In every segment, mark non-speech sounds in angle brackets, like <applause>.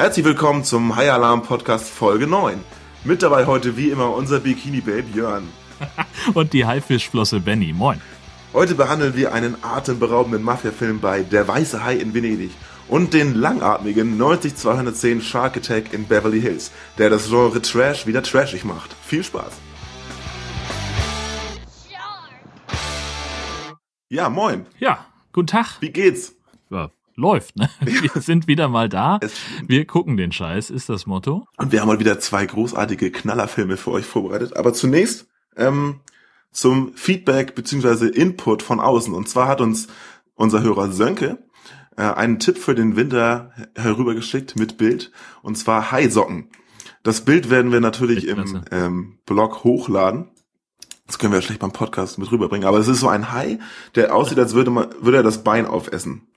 Herzlich willkommen zum High Alarm Podcast Folge 9. Mit dabei heute wie immer unser Bikini Babe Jörn. <laughs> Und die Haifischflosse Benny. Moin. Heute behandeln wir einen atemberaubenden Mafia-Film bei Der Weiße Hai in Venedig und den langatmigen 90210 Shark Attack in Beverly Hills, der das Genre Trash wieder trashig macht. Viel Spaß! Ja, moin. Ja, guten Tag. Wie geht's? Ja, läuft, ne? Wir sind wieder mal da. Wir gucken den Scheiß, ist das Motto. Und wir haben mal wieder zwei großartige Knallerfilme für euch vorbereitet. Aber zunächst ähm, zum Feedback beziehungsweise Input von außen. Und zwar hat uns unser Hörer Sönke äh, einen Tipp für den Winter herübergeschickt mit Bild. Und zwar Haisocken. Das Bild werden wir natürlich im ähm, Blog hochladen. Das können wir ja schlecht beim Podcast mit rüberbringen. Aber es ist so ein Hai, der aussieht, als würde, man, würde er das Bein aufessen.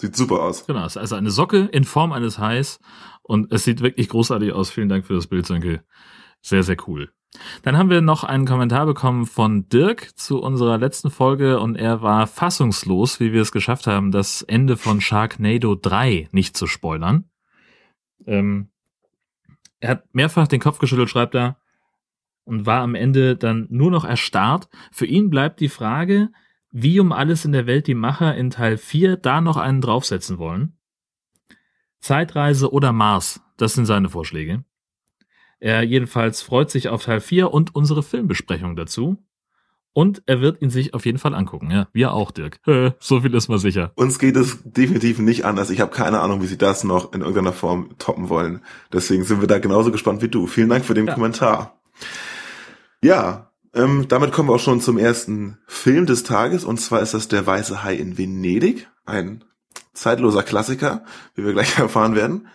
Sieht super aus. Genau, es ist also eine Socke in Form eines Hais. Und es sieht wirklich großartig aus. Vielen Dank für das Bild, Sönke. Sehr, sehr cool. Dann haben wir noch einen Kommentar bekommen von Dirk zu unserer letzten Folge und er war fassungslos, wie wir es geschafft haben, das Ende von Sharknado 3 nicht zu spoilern. Ähm, er hat mehrfach den Kopf geschüttelt, schreibt er, und war am Ende dann nur noch erstarrt. Für ihn bleibt die Frage, wie um alles in der Welt die Macher in Teil 4 da noch einen draufsetzen wollen. Zeitreise oder Mars, das sind seine Vorschläge. Er jedenfalls freut sich auf Teil 4 und unsere Filmbesprechung dazu. Und er wird ihn sich auf jeden Fall angucken. Ja, wir auch, Dirk. So viel ist mal sicher. Uns geht es definitiv nicht anders. Ich habe keine Ahnung, wie sie das noch in irgendeiner Form toppen wollen. Deswegen sind wir da genauso gespannt wie du. Vielen Dank für den ja. Kommentar. Ja, ähm, damit kommen wir auch schon zum ersten Film des Tages. Und zwar ist das Der Weiße Hai in Venedig. Ein zeitloser Klassiker, wie wir gleich <laughs> erfahren werden.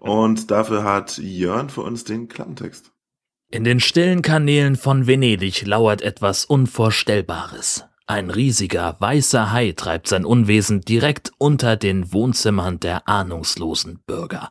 Und dafür hat Jörn für uns den Klappentext. In den stillen Kanälen von Venedig lauert etwas Unvorstellbares. Ein riesiger, weißer Hai treibt sein Unwesen direkt unter den Wohnzimmern der ahnungslosen Bürger.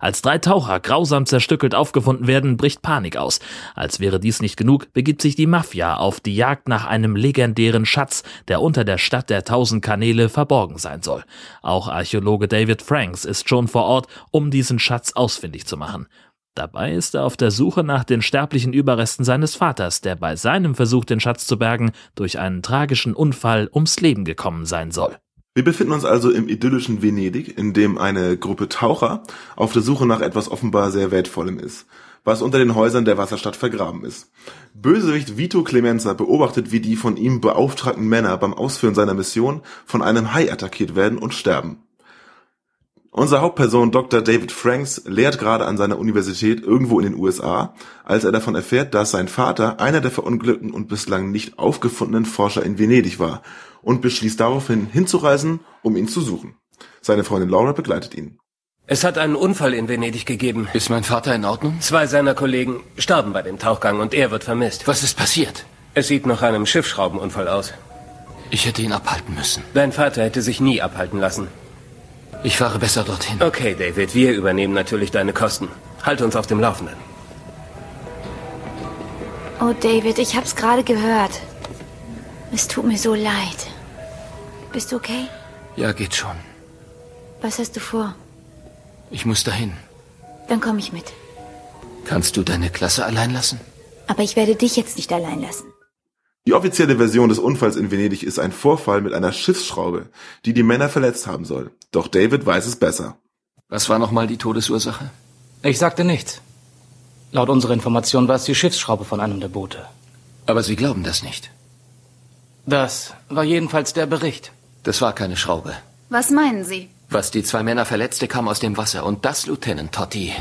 Als drei Taucher grausam zerstückelt aufgefunden werden, bricht Panik aus. Als wäre dies nicht genug, begibt sich die Mafia auf die Jagd nach einem legendären Schatz, der unter der Stadt der tausend Kanäle verborgen sein soll. Auch Archäologe David Franks ist schon vor Ort, um diesen Schatz ausfindig zu machen. Dabei ist er auf der Suche nach den sterblichen Überresten seines Vaters, der bei seinem Versuch, den Schatz zu bergen, durch einen tragischen Unfall ums Leben gekommen sein soll. Wir befinden uns also im idyllischen Venedig, in dem eine Gruppe Taucher auf der Suche nach etwas offenbar sehr Wertvollem ist, was unter den Häusern der Wasserstadt vergraben ist. Bösewicht Vito Clemenza beobachtet, wie die von ihm beauftragten Männer beim Ausführen seiner Mission von einem Hai attackiert werden und sterben. Unsere Hauptperson Dr. David Franks lehrt gerade an seiner Universität irgendwo in den USA, als er davon erfährt, dass sein Vater einer der verunglückten und bislang nicht aufgefundenen Forscher in Venedig war und beschließt daraufhin hinzureisen, um ihn zu suchen. Seine Freundin Laura begleitet ihn. Es hat einen Unfall in Venedig gegeben. Ist mein Vater in Ordnung? Zwei seiner Kollegen starben bei dem Tauchgang und er wird vermisst. Was ist passiert? Es sieht nach einem Schiffsschraubenunfall aus. Ich hätte ihn abhalten müssen. Dein Vater hätte sich nie abhalten lassen. Ich fahre besser dorthin. Okay, David, wir übernehmen natürlich deine Kosten. Halt uns auf dem Laufenden. Oh, David, ich hab's gerade gehört. Es tut mir so leid. Bist du okay? Ja, geht schon. Was hast du vor? Ich muss dahin. Dann komme ich mit. Kannst du deine Klasse allein lassen? Aber ich werde dich jetzt nicht allein lassen. Die offizielle Version des Unfalls in Venedig ist ein Vorfall mit einer Schiffsschraube, die die Männer verletzt haben soll. Doch David weiß es besser. Was war nochmal die Todesursache? Ich sagte nichts. Laut unserer Information war es die Schiffsschraube von einem der Boote. Aber Sie glauben das nicht. Das war jedenfalls der Bericht. Das war keine Schraube. Was meinen Sie? Was die zwei Männer verletzte, kam aus dem Wasser. Und das, Lieutenant Totti,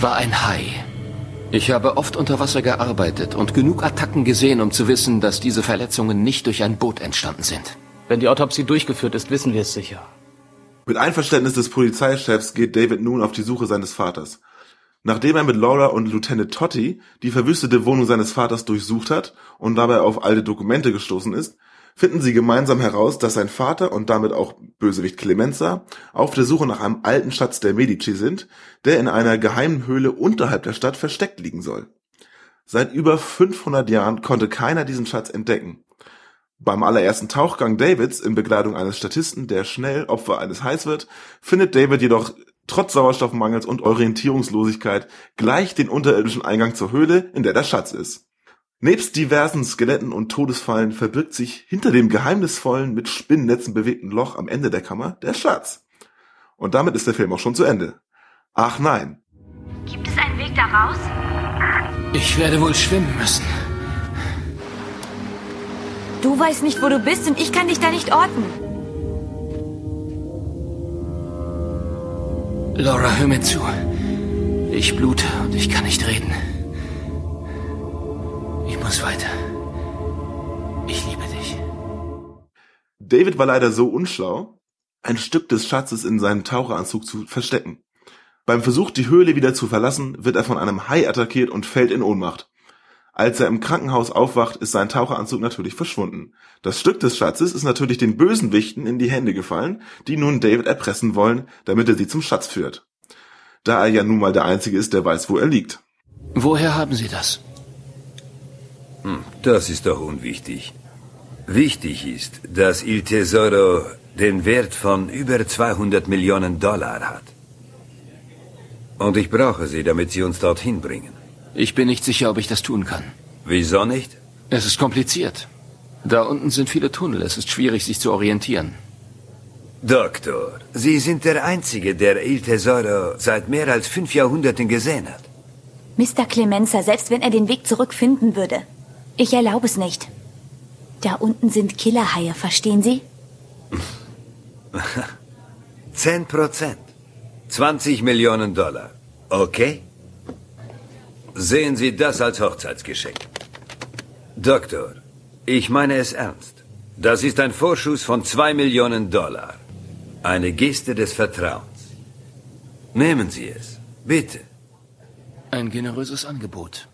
war ein Hai. Ich habe oft unter Wasser gearbeitet und genug Attacken gesehen, um zu wissen, dass diese Verletzungen nicht durch ein Boot entstanden sind. Wenn die Autopsie durchgeführt ist, wissen wir es sicher. Mit Einverständnis des Polizeichefs geht David nun auf die Suche seines Vaters. Nachdem er mit Laura und Lieutenant Totti die verwüstete Wohnung seines Vaters durchsucht hat und dabei auf alte Dokumente gestoßen ist, finden sie gemeinsam heraus, dass sein Vater und damit auch Bösewicht Clemenza auf der Suche nach einem alten Schatz der Medici sind, der in einer geheimen Höhle unterhalb der Stadt versteckt liegen soll. Seit über 500 Jahren konnte keiner diesen Schatz entdecken. Beim allerersten Tauchgang Davids in Begleitung eines Statisten, der schnell Opfer eines Hais wird, findet David jedoch trotz Sauerstoffmangels und Orientierungslosigkeit gleich den unterirdischen Eingang zur Höhle, in der der Schatz ist. Nebst diversen Skeletten und Todesfallen verbirgt sich hinter dem geheimnisvollen, mit Spinnennetzen bewegten Loch am Ende der Kammer der Schatz. Und damit ist der Film auch schon zu Ende. Ach nein. Gibt es einen Weg da raus? Ich werde wohl schwimmen müssen. Du weißt nicht, wo du bist und ich kann dich da nicht orten. Laura, hör mir zu. Ich blute und ich kann nicht reden. Ich muss weiter. Ich liebe dich. David war leider so unschlau, ein Stück des Schatzes in seinem Taucheranzug zu verstecken. Beim Versuch, die Höhle wieder zu verlassen, wird er von einem Hai attackiert und fällt in Ohnmacht. Als er im Krankenhaus aufwacht, ist sein Taucheranzug natürlich verschwunden. Das Stück des Schatzes ist natürlich den Bösenwichten in die Hände gefallen, die nun David erpressen wollen, damit er sie zum Schatz führt. Da er ja nun mal der Einzige ist, der weiß, wo er liegt. Woher haben Sie das? Das ist doch unwichtig. Wichtig ist, dass Il Tesoro den Wert von über 200 Millionen Dollar hat. Und ich brauche sie, damit sie uns dorthin bringen. Ich bin nicht sicher, ob ich das tun kann. Wieso nicht? Es ist kompliziert. Da unten sind viele Tunnel. Es ist schwierig, sich zu orientieren. Doktor, Sie sind der Einzige, der Il Tesoro seit mehr als fünf Jahrhunderten gesehen hat. Mr. Clemenza, selbst wenn er den Weg zurückfinden würde. Ich erlaube es nicht. Da unten sind Killerhaie, verstehen Sie? <laughs> Zehn Prozent. 20 Millionen Dollar. Okay? Sehen Sie das als Hochzeitsgeschenk. Doktor, ich meine es ernst. Das ist ein Vorschuss von zwei Millionen Dollar. Eine Geste des Vertrauens. Nehmen Sie es. Bitte. Ein generöses Angebot.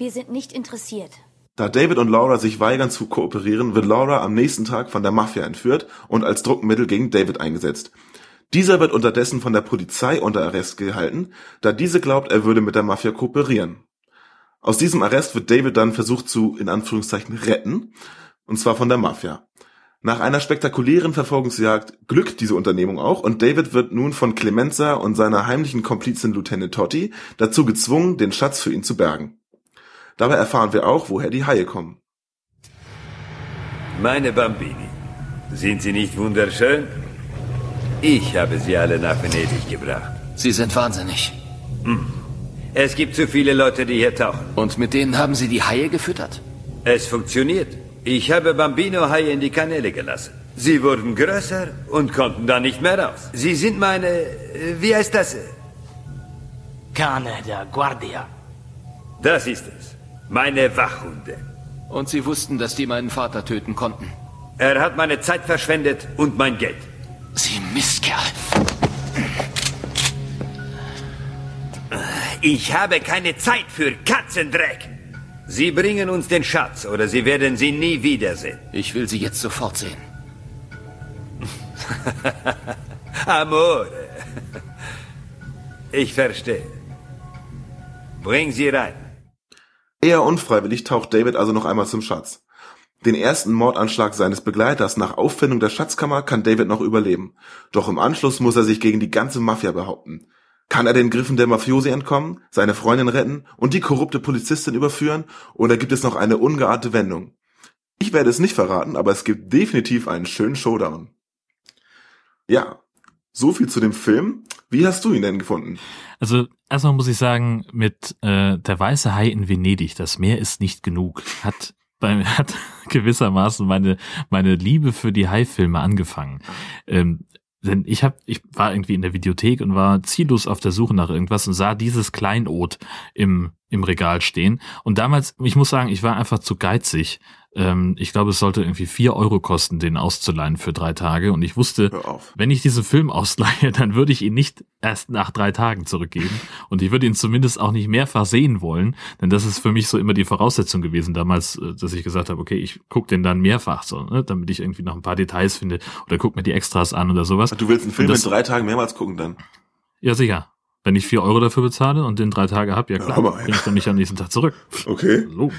Wir sind nicht interessiert. Da David und Laura sich weigern zu kooperieren, wird Laura am nächsten Tag von der Mafia entführt und als Druckmittel gegen David eingesetzt. Dieser wird unterdessen von der Polizei unter Arrest gehalten, da diese glaubt, er würde mit der Mafia kooperieren. Aus diesem Arrest wird David dann versucht zu, in Anführungszeichen, retten, und zwar von der Mafia. Nach einer spektakulären Verfolgungsjagd glückt diese Unternehmung auch und David wird nun von Clemenza und seiner heimlichen Komplizin Lieutenant Totti dazu gezwungen, den Schatz für ihn zu bergen. Dabei erfahren wir auch, woher die Haie kommen. Meine Bambini, sind sie nicht wunderschön? Ich habe sie alle nach Venedig gebracht. Sie sind wahnsinnig. Es gibt zu viele Leute, die hier tauchen. Und mit denen haben Sie die Haie gefüttert? Es funktioniert. Ich habe Bambino-Haie in die Kanäle gelassen. Sie wurden größer und konnten dann nicht mehr raus. Sie sind meine... Wie heißt das? Cane der Guardia. Das ist es. Meine Wachhunde. Und Sie wussten, dass die meinen Vater töten konnten. Er hat meine Zeit verschwendet und mein Geld. Sie Mistkerl. Ich habe keine Zeit für Katzendreck. Sie bringen uns den Schatz oder Sie werden sie nie wiedersehen. Ich will Sie jetzt sofort sehen. <laughs> Amore. Ich verstehe. Bring sie rein. Eher unfreiwillig taucht David also noch einmal zum Schatz. Den ersten Mordanschlag seines Begleiters nach Auffindung der Schatzkammer kann David noch überleben. Doch im Anschluss muss er sich gegen die ganze Mafia behaupten. Kann er den Griffen der Mafiosi entkommen, seine Freundin retten und die korrupte Polizistin überführen, oder gibt es noch eine ungeahnte Wendung? Ich werde es nicht verraten, aber es gibt definitiv einen schönen Showdown. Ja, so viel zu dem Film. Wie hast du ihn denn gefunden? Also erstmal muss ich sagen, mit äh, der weiße Hai in Venedig, das Meer ist nicht genug, hat bei <laughs> hat gewissermaßen meine meine Liebe für die Hai-Filme angefangen. Ähm, denn ich hab, ich war irgendwie in der Videothek und war ziellos auf der Suche nach irgendwas und sah dieses Kleinod im im Regal stehen. Und damals, ich muss sagen, ich war einfach zu geizig. Ähm, ich glaube, es sollte irgendwie vier Euro kosten, den auszuleihen für drei Tage. Und ich wusste, wenn ich diesen Film ausleihe, <laughs> dann würde ich ihn nicht erst nach drei Tagen zurückgeben. Und ich würde ihn zumindest auch nicht mehrfach sehen wollen. Denn das ist für mich so immer die Voraussetzung gewesen damals, äh, dass ich gesagt habe, okay, ich gucke den dann mehrfach so, ne, damit ich irgendwie noch ein paar Details finde oder guck mir die Extras an oder sowas. Du willst einen Film das- in drei Tagen mehrmals gucken dann? Ja, sicher. Wenn ich vier Euro dafür bezahle und den drei Tage hab, ja klar, aber- bringe ich dann nicht am nächsten Tag zurück. Okay. So.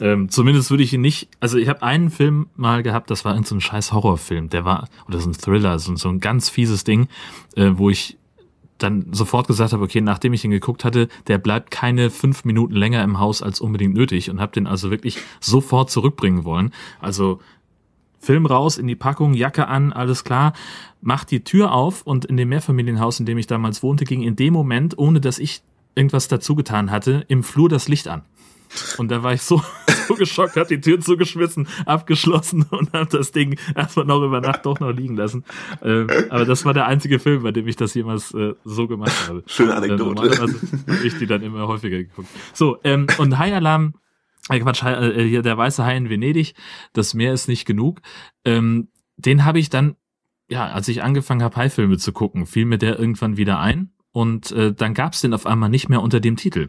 Ähm, zumindest würde ich ihn nicht, also ich habe einen Film mal gehabt, das war in so ein scheiß Horrorfilm, der war, oder so ein Thriller, so, so ein ganz fieses Ding, äh, wo ich dann sofort gesagt habe, okay, nachdem ich ihn geguckt hatte, der bleibt keine fünf Minuten länger im Haus als unbedingt nötig und habe den also wirklich sofort zurückbringen wollen. Also Film raus, in die Packung, Jacke an, alles klar, macht die Tür auf und in dem Mehrfamilienhaus, in dem ich damals wohnte, ging in dem Moment, ohne dass ich irgendwas dazu getan hatte, im Flur das Licht an. Und da war ich so, <laughs> so geschockt, hat die Tür zugeschmissen, abgeschlossen und habe das Ding erstmal noch über Nacht doch noch liegen lassen. Ähm, aber das war der einzige Film, bei dem ich das jemals äh, so gemacht habe. <laughs> Schöne Anekdote. Äh, habe ich die dann immer häufiger geguckt. So, ähm, und High Alarm, äh, Quatsch, äh, hier der weiße Hai in Venedig, das Meer ist nicht genug. Ähm, den habe ich dann, ja, als ich angefangen habe, Hai-Filme zu gucken, fiel mir der irgendwann wieder ein und äh, dann gab es den auf einmal nicht mehr unter dem Titel.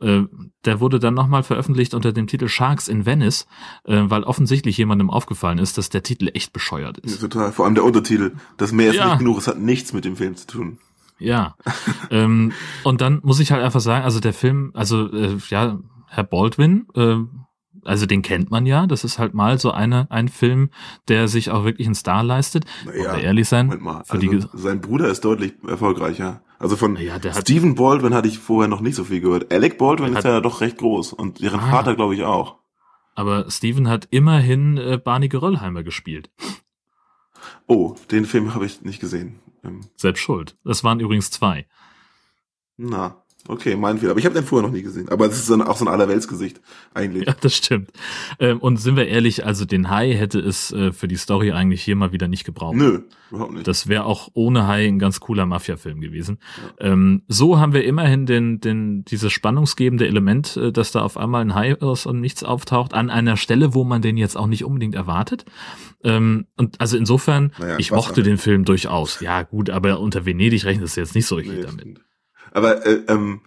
Äh, der wurde dann nochmal veröffentlicht unter dem Titel Sharks in Venice, äh, weil offensichtlich jemandem aufgefallen ist, dass der Titel echt bescheuert Ja, ist. total. Vor allem der Untertitel. Das Meer ist Ja. nicht genug, es hat nichts mit dem Film zu tun. Ja. <laughs> ähm, und dann muss ich halt einfach sagen, also der Film, also äh, ja, Herr Baldwin, äh, also den kennt man ja, das ist halt mal so eine, ein Film, der sich auch wirklich einen Star leistet. Naja, ehrlich sein? Mal. Also, sein Bruder ist deutlich erfolgreicher. Also von Ja, Stephen Baldwin hatte ich vorher noch nicht so viel gehört. Alec Baldwin ist ja doch recht groß und ihren Ah. Vater glaube ich auch. Aber Steven hat immerhin äh, Barney Geröllheimer gespielt. Oh, den Film habe ich nicht gesehen. Ähm, Selbst schuld. Das waren übrigens zwei. na, okay, mein Fehler. Aber ich habe den vorher noch nie gesehen. Aber es ist so ein, auch so ein Allerweltsgesicht eigentlich. Ja, das stimmt. Ähm, und sind wir ehrlich, also den Hai hätte es äh, für die Story eigentlich hier mal wieder nicht gebraucht. Nö, überhaupt nicht. Das wäre auch ohne Hai ein ganz cooler Mafia-Film gewesen. Ähm, so haben wir immerhin den, den, dieses spannungsgebende Element, äh, dass da auf einmal ein Hai aus und nichts auftaucht, an einer Stelle, wo man den jetzt auch nicht unbedingt erwartet. Ähm, und also insofern, Naja, ich mochte dann? den Film durchaus. Ja, gut, aber unter Venedig rechnest du jetzt nicht so richtig Nee, damit. Aber äh, ähm,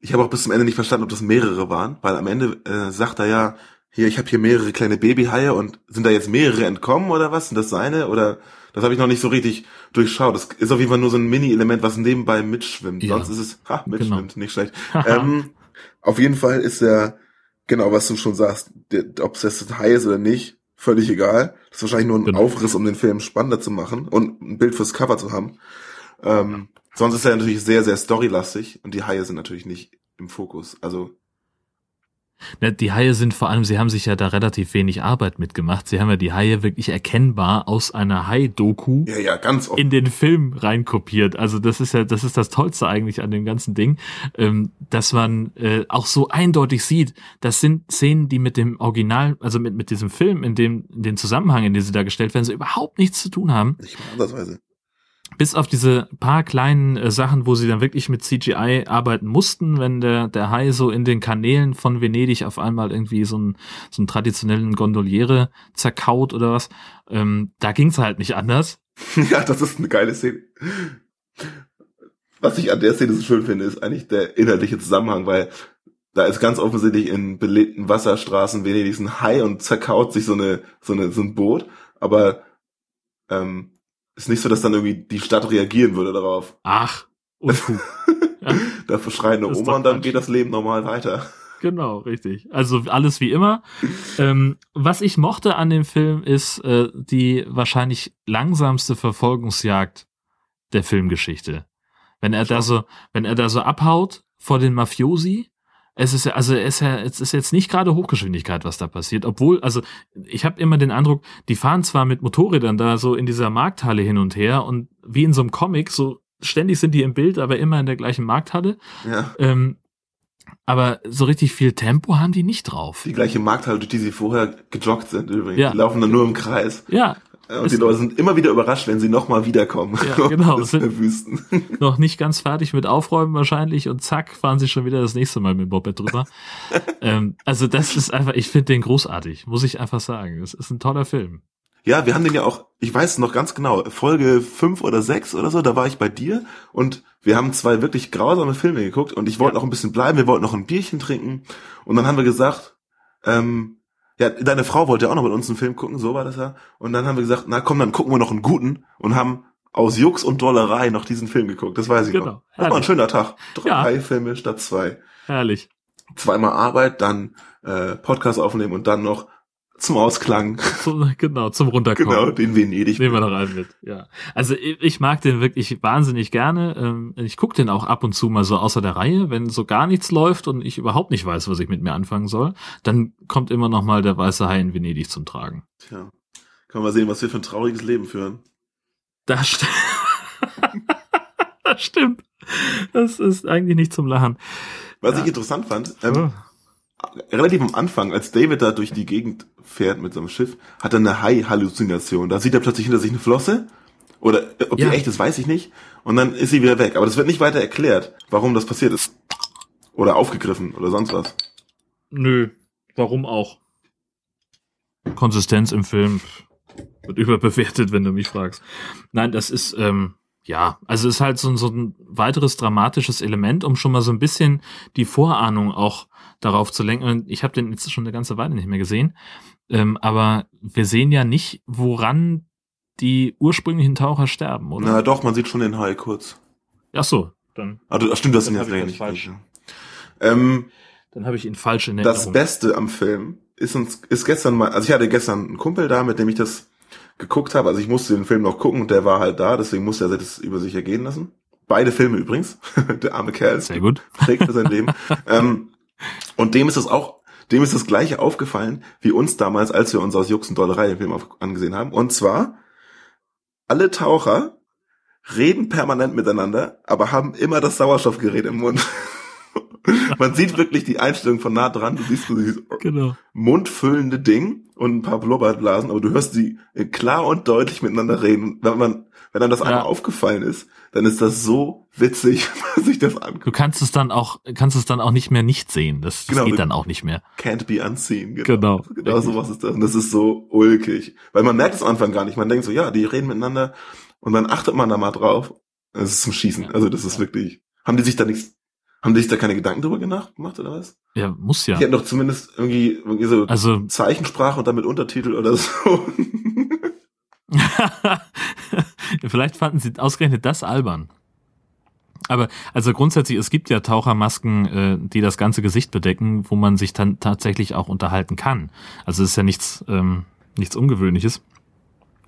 ich habe auch bis zum Ende nicht verstanden, ob das mehrere waren, weil am Ende äh, sagt er ja, hier, ich habe hier mehrere kleine Babyhaie und sind da jetzt mehrere entkommen oder was? Sind das seine? Oder das habe ich noch nicht so richtig durchschaut. Das ist auf jeden Fall nur so ein Mini-Element, was nebenbei mitschwimmt. Ja. Sonst ist es, ha, mitschwimmt, Genau. nicht schlecht. <laughs> ähm, auf jeden Fall ist er, genau, was du schon sagst, ob es jetzt ein Hai ist oder nicht, völlig egal. Das ist wahrscheinlich nur ein Genau. Aufriss, um den Film spannender zu machen und ein Bild fürs Cover zu haben. Ähm, sonst ist er natürlich sehr, sehr storylastig und die Haie sind natürlich nicht im Fokus. Also, Die Haie sind vor allem, sie haben sich ja da relativ wenig Arbeit mitgemacht. Sie haben ja die Haie wirklich erkennbar aus einer Hai-Doku ja, ja, ganz oft. in den Film reinkopiert. Also das ist ja, das ist das Tollste eigentlich an dem ganzen Ding, ähm, dass man äh, auch so eindeutig sieht, das sind Szenen, die mit dem Original, also mit, mit diesem Film, in dem, in den Zusammenhang, in dem sie dargestellt werden, so überhaupt nichts zu tun haben. Nicht mal andersweise. Bis auf diese paar kleinen äh, Sachen, wo sie dann wirklich mit CGI arbeiten mussten, wenn der, der Hai so in den Kanälen von Venedig auf einmal irgendwie so einen, so einen traditionellen Gondoliere zerkaut oder was. Ähm, da ging's halt nicht anders. <laughs> ja, das ist eine geile Szene. Was ich an der Szene so schön finde, ist eigentlich der inhaltliche Zusammenhang, weil da ist ganz offensichtlich in belebten Wasserstraßen Venedigs ein Hai und zerkaut sich so eine, so eine, so ein Boot, aber ähm, ist nicht so, dass dann irgendwie die Stadt reagieren würde darauf. Ach, Unfug. <laughs> ja, Da verschreien eine Oma und dann geht das Leben normal weiter. genau, richtig. Also alles wie immer. ähm, was ich mochte an dem Film ist äh, die wahrscheinlich langsamste Verfolgungsjagd der Filmgeschichte. Wenn er da so, wenn er da so abhaut vor den Mafiosi, es ist ja, also es ist ja, es ist jetzt nicht gerade Hochgeschwindigkeit, was da passiert, obwohl, also ich habe immer den Eindruck, die fahren zwar mit Motorrädern da so in dieser Markthalle hin und her und wie in so einem Comic, so ständig sind die im Bild, aber immer in der gleichen Markthalle. Ja. Ähm, aber so richtig viel Tempo haben die nicht drauf. Die gleiche Markthalle, durch die sie vorher gejoggt sind übrigens. Ja. Die laufen dann nur im Kreis. Ja, Und die Leute sind immer wieder überrascht, wenn sie nochmal wiederkommen. Ja, genau. Das ist Wüsten. <laughs> noch nicht ganz fertig mit Aufräumen wahrscheinlich und zack, fahren sie schon wieder das nächste Mal mit dem Moped drüber. <laughs> ähm, also das ist einfach, ich finde den großartig, muss ich einfach sagen. Es ist ein toller Film. Ja, wir haben den ja auch, ich weiß noch ganz genau, Folge fünf oder sechs oder so, da war ich bei dir und wir haben zwei wirklich grausame Filme geguckt und ich wollte Ja. noch ein bisschen bleiben, wir wollten noch ein Bierchen trinken und dann haben wir gesagt, ähm, ja, deine Frau wollte ja auch noch mit uns einen Film gucken, so war das ja. Und dann haben wir gesagt, na komm, dann gucken wir noch einen guten und haben aus Jux und Dollerei noch diesen Film geguckt. Das weiß ich Genau. noch. Das war ein schöner Tag. Drei Ja. Filme statt zwei. Herrlich. Zweimal Arbeit, dann äh, Podcast aufnehmen und dann noch zum Ausklang. Zum, genau, zum Runterkommen. Genau, den Venedig. Nehmen wir noch einen mit, ja. Also ich, mag den wirklich wahnsinnig gerne. Ähm, Ich gucke den auch ab und zu mal so außer der Reihe, wenn so gar nichts läuft und ich überhaupt nicht weiß, was ich mit mir anfangen soll. Dann kommt immer noch mal der weiße Hai in Venedig zum Tragen. Tja. Können wir sehen, was wir für ein trauriges Leben führen. Das, st <laughs> das stimmt. Das ist eigentlich nicht zum Lachen. Was Ja. ich interessant fand, ähm, Oh. relativ am Anfang, als David da durch die Gegend fährt mit seinem Schiff, hat er eine Hai-Halluzination. Da sieht er plötzlich hinter sich eine Flosse. Oder äh, ob Ja. die echt ist, weiß ich nicht. Und dann ist sie wieder weg. Aber das wird nicht weiter erklärt, warum das passiert ist. Oder aufgegriffen oder sonst was. Nö, warum auch? Konsistenz im Film wird überbewertet, wenn du mich fragst. Nein, das ist, ähm, ja, also ist halt so, so ein weiteres dramatisches Element, um schon mal so ein bisschen die Vorahnung auch darauf zu lenken. Und ich habe den jetzt schon eine ganze Weile nicht mehr gesehen. Ähm, aber wir sehen ja nicht, woran die ursprünglichen Taucher sterben, oder? Na doch, man sieht schon den Hai kurz. Ach so, dann, ach, stimmt, das sind das nicht. falsch. Ähm, dann habe ich ihn falsch in das Erinnerung. Beste am Film ist uns ist gestern mal, also ich hatte gestern einen Kumpel da, mit dem ich das geguckt habe. Also ich musste den Film noch gucken und der war halt da, deswegen musste er das über sich ergehen lassen. Beide Filme übrigens. <laughs> der arme Kerl Sehr gut. trägt für sein Leben. <laughs> ähm, und dem ist es auch, dem ist das gleiche aufgefallen wie uns damals, als wir uns aus Jux und Dollerei den Film angesehen haben. Und zwar alle Taucher reden permanent miteinander, aber haben immer das Sauerstoffgerät im Mund. <laughs> Man sieht wirklich die Einstellung von nah dran. Du siehst dieses Genau. mundfüllende Ding und ein paar Blubberblasen, aber du hörst sie klar und deutlich miteinander reden. Wenn man, wenn einem das einmal Ja. aufgefallen ist, dann ist das so witzig, wenn man sich das anguckt. Du kannst es dann auch, kannst es dann auch nicht mehr nicht sehen. Das, das Genau, geht dann auch nicht mehr. Can't be unseen. Genau. Genau Richtig. sowas ist das. Und das ist so ulkig. Weil man merkt es am Anfang gar nicht. Man denkt so, ja, die reden miteinander und dann achtet man da mal drauf. Das ist zum Schießen. Ja. Also das ist wirklich. Haben die sich da nichts, haben die sich da keine Gedanken drüber gemacht, gemacht oder was? Ja, muss ja. Die hätten doch zumindest irgendwie, irgendwie so Also, Zeichensprache und dann mit Untertitel oder so. <laughs> <laughs> vielleicht fanden sie ausgerechnet das albern. Aber also grundsätzlich, es gibt ja Tauchermasken, äh, die das ganze Gesicht bedecken, wo man sich dann tatsächlich auch unterhalten kann. Also es ist ja nichts, ähm, nichts Ungewöhnliches.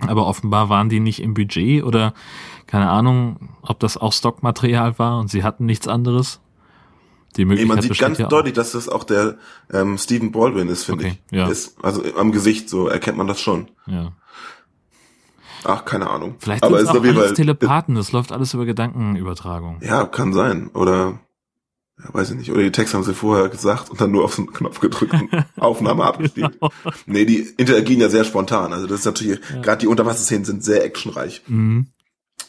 Aber offenbar waren die nicht im Budget oder keine Ahnung, ob das auch Stockmaterial war und sie hatten nichts anderes. Die Nee, Möglichkeit man sieht ganz ja deutlich, dass das auch der ähm, Stephen Baldwin ist, finde Okay, ich. ja. Ist, also am Gesicht, so erkennt man das schon. Ja. Ach, keine Ahnung. Vielleicht Aber sind es auch alles Fall. Telepathen, das läuft alles über Gedankenübertragung. Ja, kann sein. Oder, ja, weiß ich nicht. Oder die Text haben sie vorher gesagt und dann nur auf so einen Knopf gedrückt und <laughs> Aufnahme abgespielt. Genau. Nee, die interagieren ja sehr spontan. Also das ist natürlich, gerade die Unterwasserszenen sind sehr actionreich. Mhm.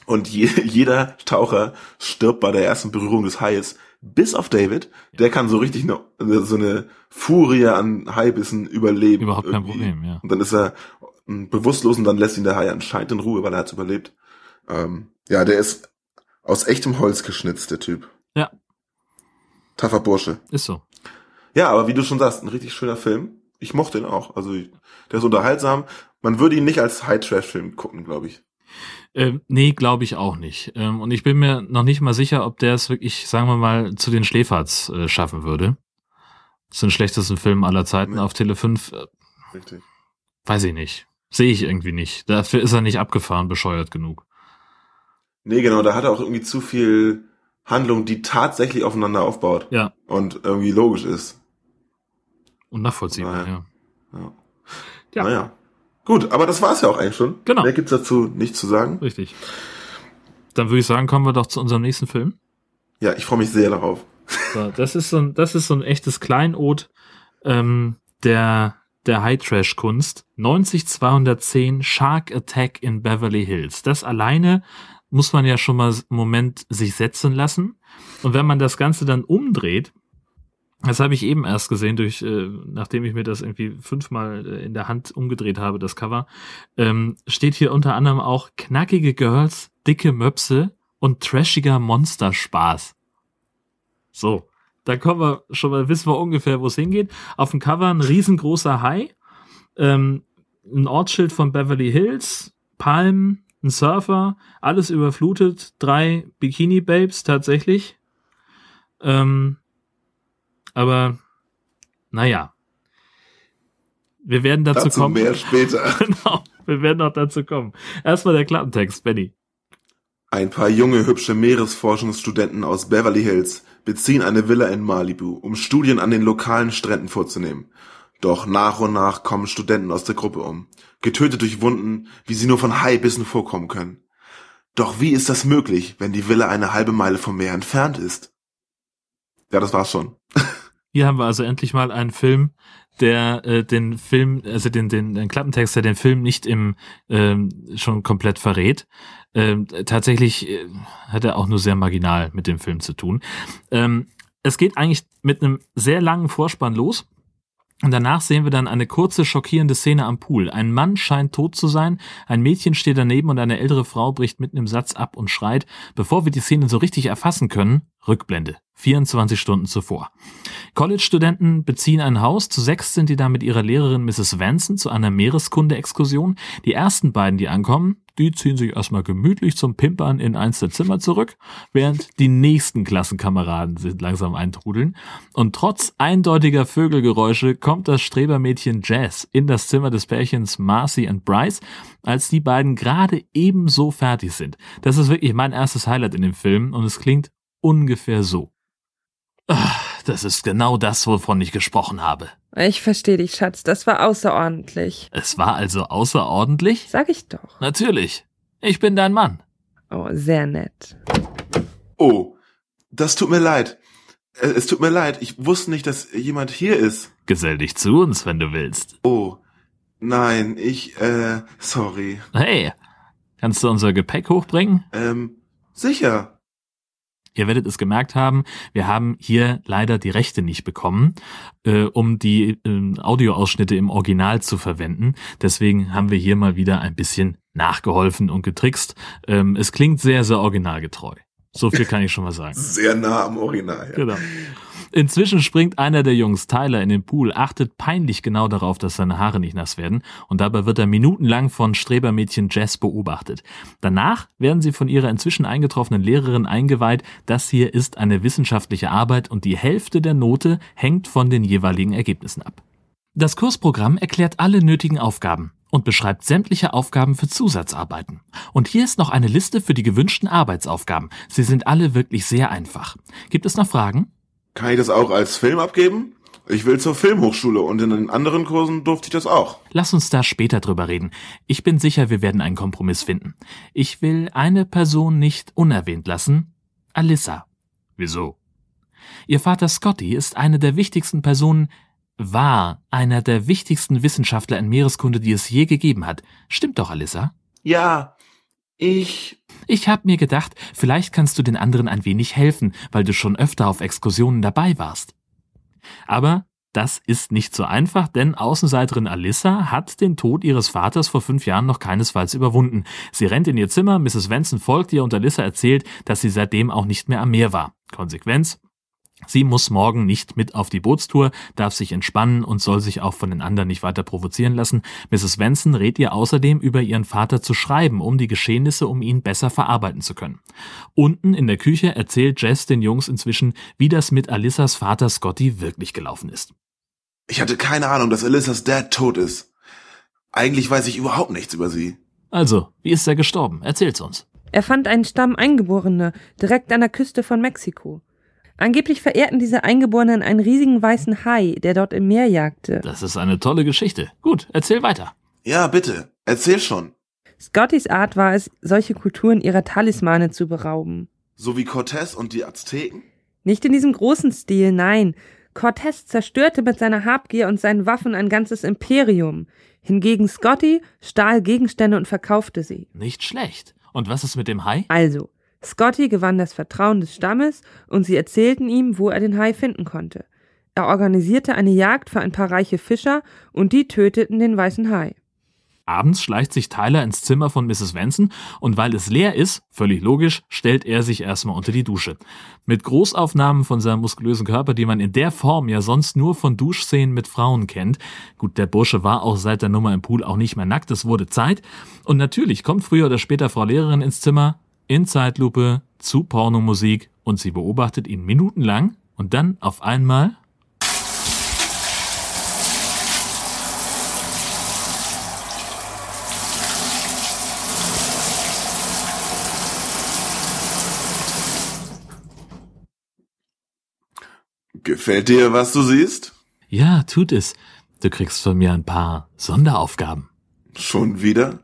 Und je, jeder Taucher stirbt bei der ersten Berührung des Hais. Bis auf David, der kann so richtig eine, so eine Furie an Haibissen überleben. Überhaupt kein irgendwie. Problem, ja. Und dann ist er bewusstlos und dann lässt ihn der Hai anscheinend in Ruhe, weil er hat's überlebt. Ähm, ja, der ist aus echtem Holz geschnitzt, der Typ. Ja. Taffer Bursche. Ist so. Ja, aber wie du schon sagst, ein richtig schöner Film. Ich mochte ihn auch. Also der ist unterhaltsam. Man würde ihn nicht als High-Trash-Film gucken, glaube ich. Ähm, nee, glaube ich auch nicht. Ähm, und ich bin mir noch nicht mal sicher, ob der es wirklich, sagen wir mal, zu den Schläferz äh, schaffen würde. Ist den schlechtesten Film aller Zeiten Nee. auf Tele 5. Äh, Richtig. weiß ich nicht. Sehe ich irgendwie nicht. Dafür ist er nicht abgefahren, bescheuert genug. Nee, genau, da hat er auch irgendwie zu viel Handlung, die tatsächlich aufeinander aufbaut. Ja. Und irgendwie logisch ist. Und nachvollziehbar, Naja. ja. Ja. Ja. Naja. Gut, aber das war's ja auch eigentlich schon. Genau. Mehr gibt's dazu nichts zu sagen. Richtig. Dann würde ich sagen, kommen wir doch zu unserem nächsten Film. Ja, ich freue mich sehr darauf. So, das ist so ein, das ist so ein echtes Kleinod ähm, der der High Trash Kunst. 90210 Shark Attack in Beverly Hills. Das alleine muss man ja schon mal einen Moment sich setzen lassen. Und wenn man das Ganze dann umdreht, das habe ich eben erst gesehen, durch, äh, nachdem ich mir das irgendwie fünfmal äh, in der Hand umgedreht habe, das Cover, ähm, steht hier unter anderem auch knackige Girls, dicke Möpse und trashiger Monsterspaß. So, da kommen wir schon mal, wissen wir ungefähr, wo es hingeht. Auf dem Cover ein riesengroßer Hai, ähm, ein Ortsschild von Beverly Hills, Palmen, ein Surfer, alles überflutet, drei Bikini-Babes tatsächlich. Ähm, aber, naja. Wir werden dazu, Dazu kommen. mehr später. <laughs> Genau, wir werden noch dazu kommen. Erstmal der Klappentext, Benny. Ein paar junge, hübsche Meeresforschungsstudenten aus Beverly Hills beziehen eine Villa in Malibu, um Studien an den lokalen Stränden vorzunehmen. Doch nach und nach kommen Studenten aus der Gruppe um, getötet durch Wunden, wie sie nur von Haibissen vorkommen können. Doch wie ist das möglich, wenn die Villa eine halbe Meile vom Meer entfernt ist? Ja, das war's schon. <laughs> Hier haben wir also endlich mal einen Film, der äh, den Film, also den, den, den Klappentext, der den Film nicht im ähm, schon komplett verrät. Ähm, tatsächlich äh, hat er auch nur sehr marginal mit dem Film zu tun. Ähm, es geht eigentlich mit einem sehr langen Vorspann los. Und danach sehen wir dann eine kurze, schockierende Szene am Pool. Ein Mann scheint tot zu sein, ein Mädchen steht daneben und eine ältere Frau bricht mitten im Satz ab und schreit, bevor wir die Szene so richtig erfassen können, Rückblende. 24 Stunden zuvor. College-Studenten beziehen ein Haus. Zu sechs sind die da mit ihrer Lehrerin Mrs. Vanson zu einer Meereskunde-Exkursion. Die ersten beiden, die ankommen, die ziehen sich erstmal gemütlich zum Pimpern in eins der Zimmer zurück, während die nächsten Klassenkameraden sind langsam eintrudeln. Und trotz eindeutiger Vögelgeräusche kommt das Strebermädchen Jazz in das Zimmer des Pärchens Marcy und Bryce, als die beiden gerade ebenso fertig sind. Das ist wirklich mein erstes Highlight in dem Film und es klingt ungefähr so. Ah, Das ist genau das, wovon ich gesprochen habe. Ich verstehe dich, Schatz. Das war außerordentlich. Es war also außerordentlich? Sag ich doch. Natürlich. Ich bin dein Mann. Oh, sehr nett. Oh, das tut mir leid. Äh, Es tut mir leid, ich wusste nicht, dass jemand hier ist. Gesell dich zu uns, wenn du willst. Oh, nein, ich, äh, sorry. Hey, kannst du unser Gepäck hochbringen? Ähm, sicher. Ihr werdet es gemerkt haben, wir haben hier leider die Rechte nicht bekommen, äh, um die äh, Audioausschnitte im Original zu verwenden. Deswegen haben wir hier mal wieder ein bisschen nachgeholfen und getrickst. Ähm, es klingt sehr, sehr originalgetreu. So viel kann ich schon mal sagen. Sehr nah am Original. Ja. Genau. Inzwischen springt einer der Jungs, Tyler, in den Pool, achtet peinlich genau darauf, dass seine Haare nicht nass werden und dabei wird er minutenlang von Strebermädchen Jess beobachtet. Danach werden sie von ihrer inzwischen eingetroffenen Lehrerin eingeweiht, das hier ist eine wissenschaftliche Arbeit und die Hälfte der Note hängt von den jeweiligen Ergebnissen ab. Das Kursprogramm erklärt alle nötigen Aufgaben und beschreibt sämtliche Aufgaben für Zusatzarbeiten. Und hier ist noch eine Liste für die gewünschten Arbeitsaufgaben. Sie sind alle wirklich sehr einfach. Gibt es noch Fragen? Kann ich das auch als Film abgeben? Ich will zur Filmhochschule und in den anderen Kursen durfte ich das auch. Lass uns da später drüber reden. Ich bin sicher, wir werden einen Kompromiss finden. Ich will eine Person nicht unerwähnt lassen. Alyssa. Wieso? Ihr Vater Scotty ist eine der wichtigsten Personen, war einer der wichtigsten Wissenschaftler in Meereskunde, die es je gegeben hat. Stimmt doch, Alyssa? Ja, ich. Ich hab mir gedacht, vielleicht kannst du den anderen ein wenig helfen, weil du schon öfter auf Exkursionen dabei warst. Aber das ist nicht so einfach, denn Außenseiterin Alyssa hat den Tod ihres Vaters vor fünf Jahren noch keinesfalls überwunden. Sie rennt in ihr Zimmer, Mrs. Vanson folgt ihr und Alyssa erzählt, dass sie seitdem auch nicht mehr am Meer war. Konsequenz? Sie muss morgen nicht mit auf die Bootstour, darf sich entspannen und soll sich auch von den anderen nicht weiter provozieren lassen. Mrs. Vanson rät ihr außerdem, über ihren Vater zu schreiben, um die Geschehnisse um ihn besser verarbeiten zu können. Unten in der Küche erzählt Jess den Jungs inzwischen, wie das mit Alyssas Vater Scotty wirklich gelaufen ist. Ich hatte keine Ahnung, dass Alyssas Dad tot ist. Eigentlich weiß ich überhaupt nichts über sie. Also, wie ist er gestorben? Erzähl's uns. Er fand einen Stamm Eingeborene direkt an der Küste von Mexiko. Angeblich verehrten diese Eingeborenen einen riesigen weißen Hai, der dort im Meer jagte. Das ist eine tolle Geschichte. Gut, erzähl weiter. Ja, bitte. Erzähl schon. Scottys Art war es, solche Kulturen ihrer Talismane zu berauben. So wie Cortez und die Azteken? Nicht in diesem großen Stil, nein. Cortez zerstörte mit seiner Habgier und seinen Waffen ein ganzes Imperium. Hingegen Scotty stahl Gegenstände und verkaufte sie. Nicht schlecht. Und was ist mit dem Hai? Also, Scotty gewann das Vertrauen des Stammes und sie erzählten ihm, wo er den Hai finden konnte. Er organisierte eine Jagd für ein paar reiche Fischer und die töteten den weißen Hai. Abends schleicht sich Tyler ins Zimmer von Mrs. Vanson und weil es leer ist, völlig logisch, stellt er sich erstmal unter die Dusche. Mit Großaufnahmen von seinem muskulösen Körper, die man in der Form ja sonst nur von Duschszenen mit Frauen kennt. Gut, der Bursche war auch seit der Nummer im Pool auch nicht mehr nackt, es wurde Zeit. Und natürlich kommt früher oder später Frau Lehrerin ins Zimmer, in Zeitlupe zu Pornomusik und sie beobachtet ihn minutenlang und dann auf einmal Gefällt dir, was du siehst? Ja, tut es. Du kriegst von mir ein paar Sonderaufgaben. Schon wieder?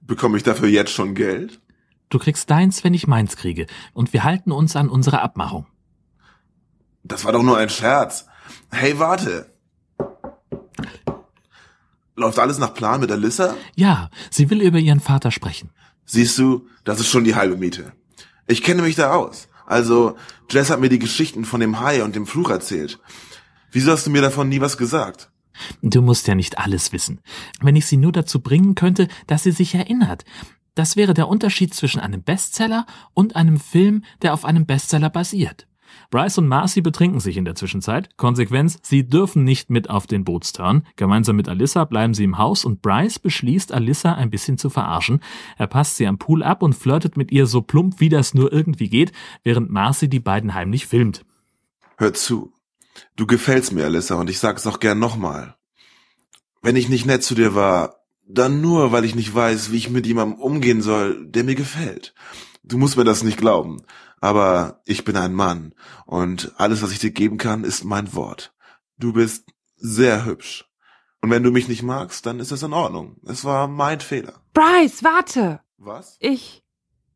Bekomme ich dafür jetzt schon Geld? Du kriegst deins, wenn ich meins kriege. Und wir halten uns an unsere Abmachung. Das war doch nur ein Scherz. Hey, warte. Läuft alles nach Plan mit Alyssa? Ja, sie will über ihren Vater sprechen. Siehst du, das ist schon die halbe Miete. Ich kenne mich da aus. Also, Jess hat mir die Geschichten von dem Hai und dem Fluch erzählt. Wieso hast du mir davon nie was gesagt? Du musst ja nicht alles wissen. Wenn ich sie nur dazu bringen könnte, dass sie sich erinnert. Das wäre der Unterschied zwischen einem Bestseller und einem Film, der auf einem Bestseller basiert. Bryce und Marcy betrinken sich in der Zwischenzeit. Konsequenz, sie dürfen nicht mit auf den Bootsturn. Gemeinsam mit Alyssa bleiben sie im Haus und Bryce beschließt, Alyssa ein bisschen zu verarschen. Er passt sie am Pool ab und flirtet mit ihr so plump, wie das nur irgendwie geht, während Marcy die beiden heimlich filmt. Hör zu. Du gefällst mir, Alyssa, und ich sag's auch gern nochmal. Wenn ich nicht nett zu dir war, dann nur, weil ich nicht weiß, wie ich mit jemandem umgehen soll, der mir gefällt. Du musst mir das nicht glauben, aber ich bin ein Mann und alles, was ich dir geben kann, ist mein Wort. Du bist sehr hübsch. Und wenn du mich nicht magst, dann ist es in Ordnung. Es war mein Fehler. Bryce, warte! Was? Ich.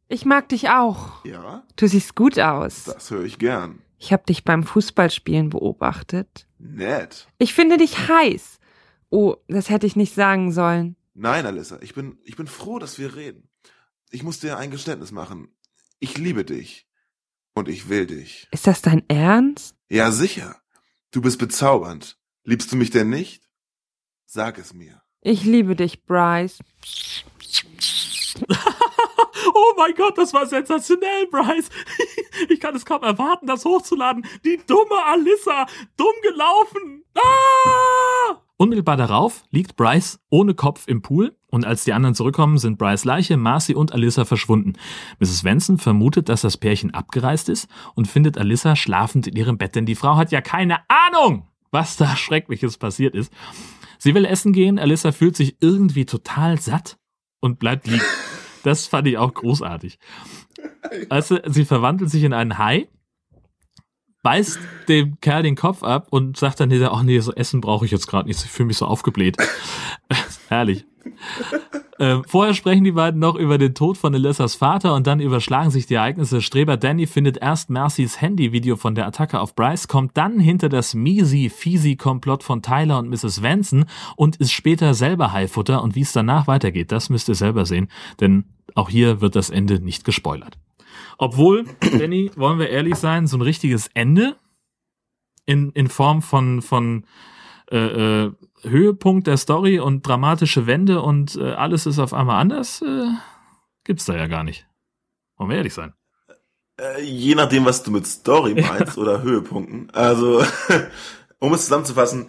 Ich mag dich auch. Ja? Du siehst gut aus. Das höre ich gern. Ich habe dich beim Fußballspielen beobachtet. Nett. Ich finde dich heiß. Oh, das hätte ich nicht sagen sollen. Nein, Alyssa, ich bin, ich bin froh, dass wir reden. Ich muss dir ein Geständnis machen. Ich liebe dich. Und ich will dich. Ist das dein Ernst? Ja, sicher. Du bist bezaubernd. Liebst du mich denn nicht? Sag es mir. Ich liebe dich, Bryce. <laughs> oh mein Gott, das war sensationell, Bryce. <laughs> Ich kann es kaum erwarten, das hochzuladen. Die dumme Alyssa. Dumm gelaufen. Ah! Unmittelbar darauf liegt Bryce ohne Kopf im Pool und als die anderen zurückkommen, sind Bryce Leiche, Marcy und Alyssa verschwunden. Mrs. Wenson vermutet, dass das Pärchen abgereist ist und findet Alyssa schlafend in ihrem Bett, denn die Frau hat ja keine Ahnung, was da Schreckliches passiert ist. Sie will essen gehen, Alyssa fühlt sich irgendwie total satt und bleibt liegen. <laughs> Das fand ich auch großartig. Also, sie verwandelt sich in einen Hai, beißt dem Kerl den Kopf ab und sagt dann hinterher, ach nee, so Essen brauche ich jetzt gerade nicht, ich fühle mich so aufgebläht. <laughs> Herrlich. Ähm, vorher sprechen die beiden noch über den Tod von Alyssas Vater und dann überschlagen sich die Ereignisse. Streber Danny findet erst Marcys Handyvideo von der Attacke auf Bryce, kommt dann hinter das miesi-fiesi-Komplott von Tyler und Mrs. Vanson und ist später selber Haifutter und wie es danach weitergeht, das müsst ihr selber sehen, denn auch hier wird das Ende nicht gespoilert. Obwohl, Danny, wollen wir ehrlich sein, so ein richtiges Ende in, in Form von, von äh, äh, Höhepunkt der Story und dramatische Wende und äh, alles ist auf einmal anders, äh, gibt's da ja gar nicht. Wollen wir ehrlich sein. Äh, je nachdem, was du mit Story meinst oder Höhepunkten. Also, <laughs> um es zusammenzufassen,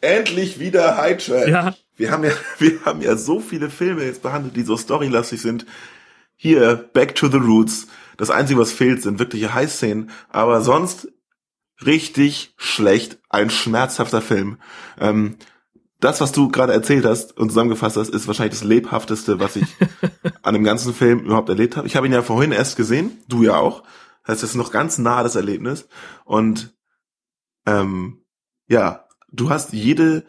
endlich wieder High Trash. Ja. Wir haben ja, <laughs> wir haben ja so viele Filme jetzt behandelt, die so storylastig sind. Hier, Back to the Roots. Das Einzige, was fehlt, sind wirkliche High-Szenen. Aber sonst richtig schlecht. Ein schmerzhafter Film. Ähm, das, was du gerade erzählt hast und zusammengefasst hast, ist wahrscheinlich das lebhafteste, was ich <laughs> an dem ganzen Film überhaupt erlebt habe. Ich habe ihn ja vorhin erst gesehen, du ja auch. Das heißt, es ist noch ganz nah das Erlebnis. Und ähm, ja, du hast jede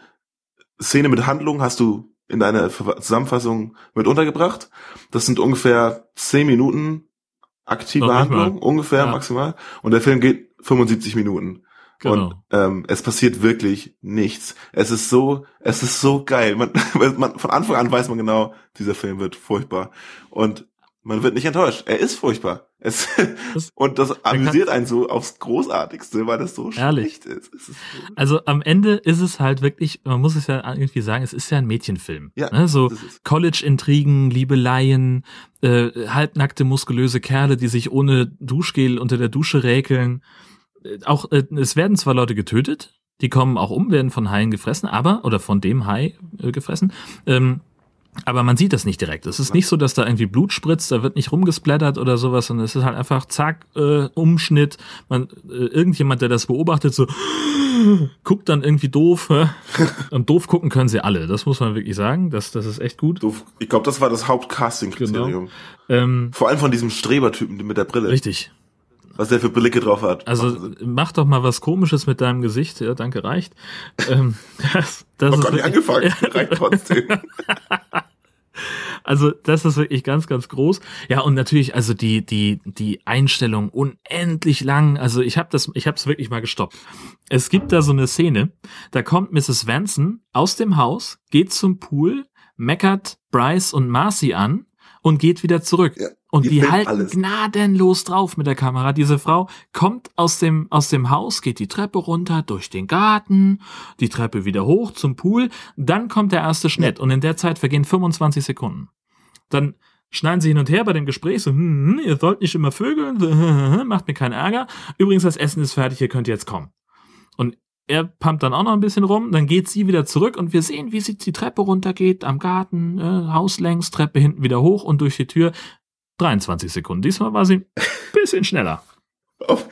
Szene mit Handlung hast du in deiner Zusammenfassung mit untergebracht. Das sind ungefähr zehn Minuten aktive Handlung, ungefähr ja. maximal. Und der Film geht 75 Minuten. Genau. Und ähm, es passiert wirklich nichts. Es ist so, es ist so geil. <laughs> Man, man, von Anfang an weiß man genau, dieser Film wird furchtbar. Und man wird nicht enttäuscht. Er ist furchtbar. Es, das, <laughs> und das amüsiert einen so aufs Großartigste, weil das so ehrlich. schlecht ist. ist also am Ende ist es halt wirklich, man muss es ja irgendwie sagen, es ist ja ein Mädchenfilm. Ja, ne? So College-Intrigen, Liebeleien, äh, halbnackte, muskulöse Kerle, die sich ohne Duschgel unter der Dusche räkeln. Äh, auch, äh, es werden zwar Leute getötet, die kommen auch um, werden von Haien gefressen, aber, oder von dem Hai äh, gefressen, ähm, aber man sieht das nicht direkt. Es ist nicht so, dass da irgendwie Blut spritzt, da wird nicht rumgesplattert oder sowas, sondern es ist halt einfach zack, äh, Umschnitt. Man, äh, irgendjemand, der das beobachtet, so <gasps> guckt dann irgendwie doof. Hä? <laughs> Und doof gucken können sie alle. Das muss man wirklich sagen. Das, das ist echt gut. Doof. Ich glaube, das war das Hauptcasting-Kriterium. Genau. Ähm, Vor allem von diesem Strebertypen mit der Brille. Richtig. Was der für Blicke drauf hat. Also mach doch mal was Komisches mit deinem Gesicht. Ja, danke, reicht. ähm, das, das Noch ist wirklich- angefangen, <laughs> reicht trotzdem. Also das ist wirklich ganz, ganz groß. Ja und natürlich also die die die Einstellung unendlich lang. Also ich habe das, ich habe es wirklich mal gestoppt. Es gibt da so eine Szene, da kommt Mrs. Vanson aus dem Haus, geht zum Pool, meckert Bryce und Marcy an und geht wieder zurück. Ja, und die halten alles. gnadenlos drauf mit der Kamera. Diese Frau kommt aus dem, aus dem Haus, geht die Treppe runter, durch den Garten, die Treppe wieder hoch zum Pool. Dann kommt der erste Schnitt und in der Zeit vergehen 25 Sekunden. Dann schneiden sie hin und her bei dem Gespräch so, hm, hm, ihr sollt nicht immer vögeln, <laughs> macht mir keinen Ärger. Übrigens, das Essen ist fertig, ihr könnt jetzt kommen. Und er pumpt dann auch noch ein bisschen rum, dann geht sie wieder zurück und wir sehen, wie sie die Treppe runtergeht, am Garten, äh, Haus längs, Treppe hinten wieder hoch und durch die Tür. 23 Sekunden. Diesmal war sie ein bisschen schneller. Auf-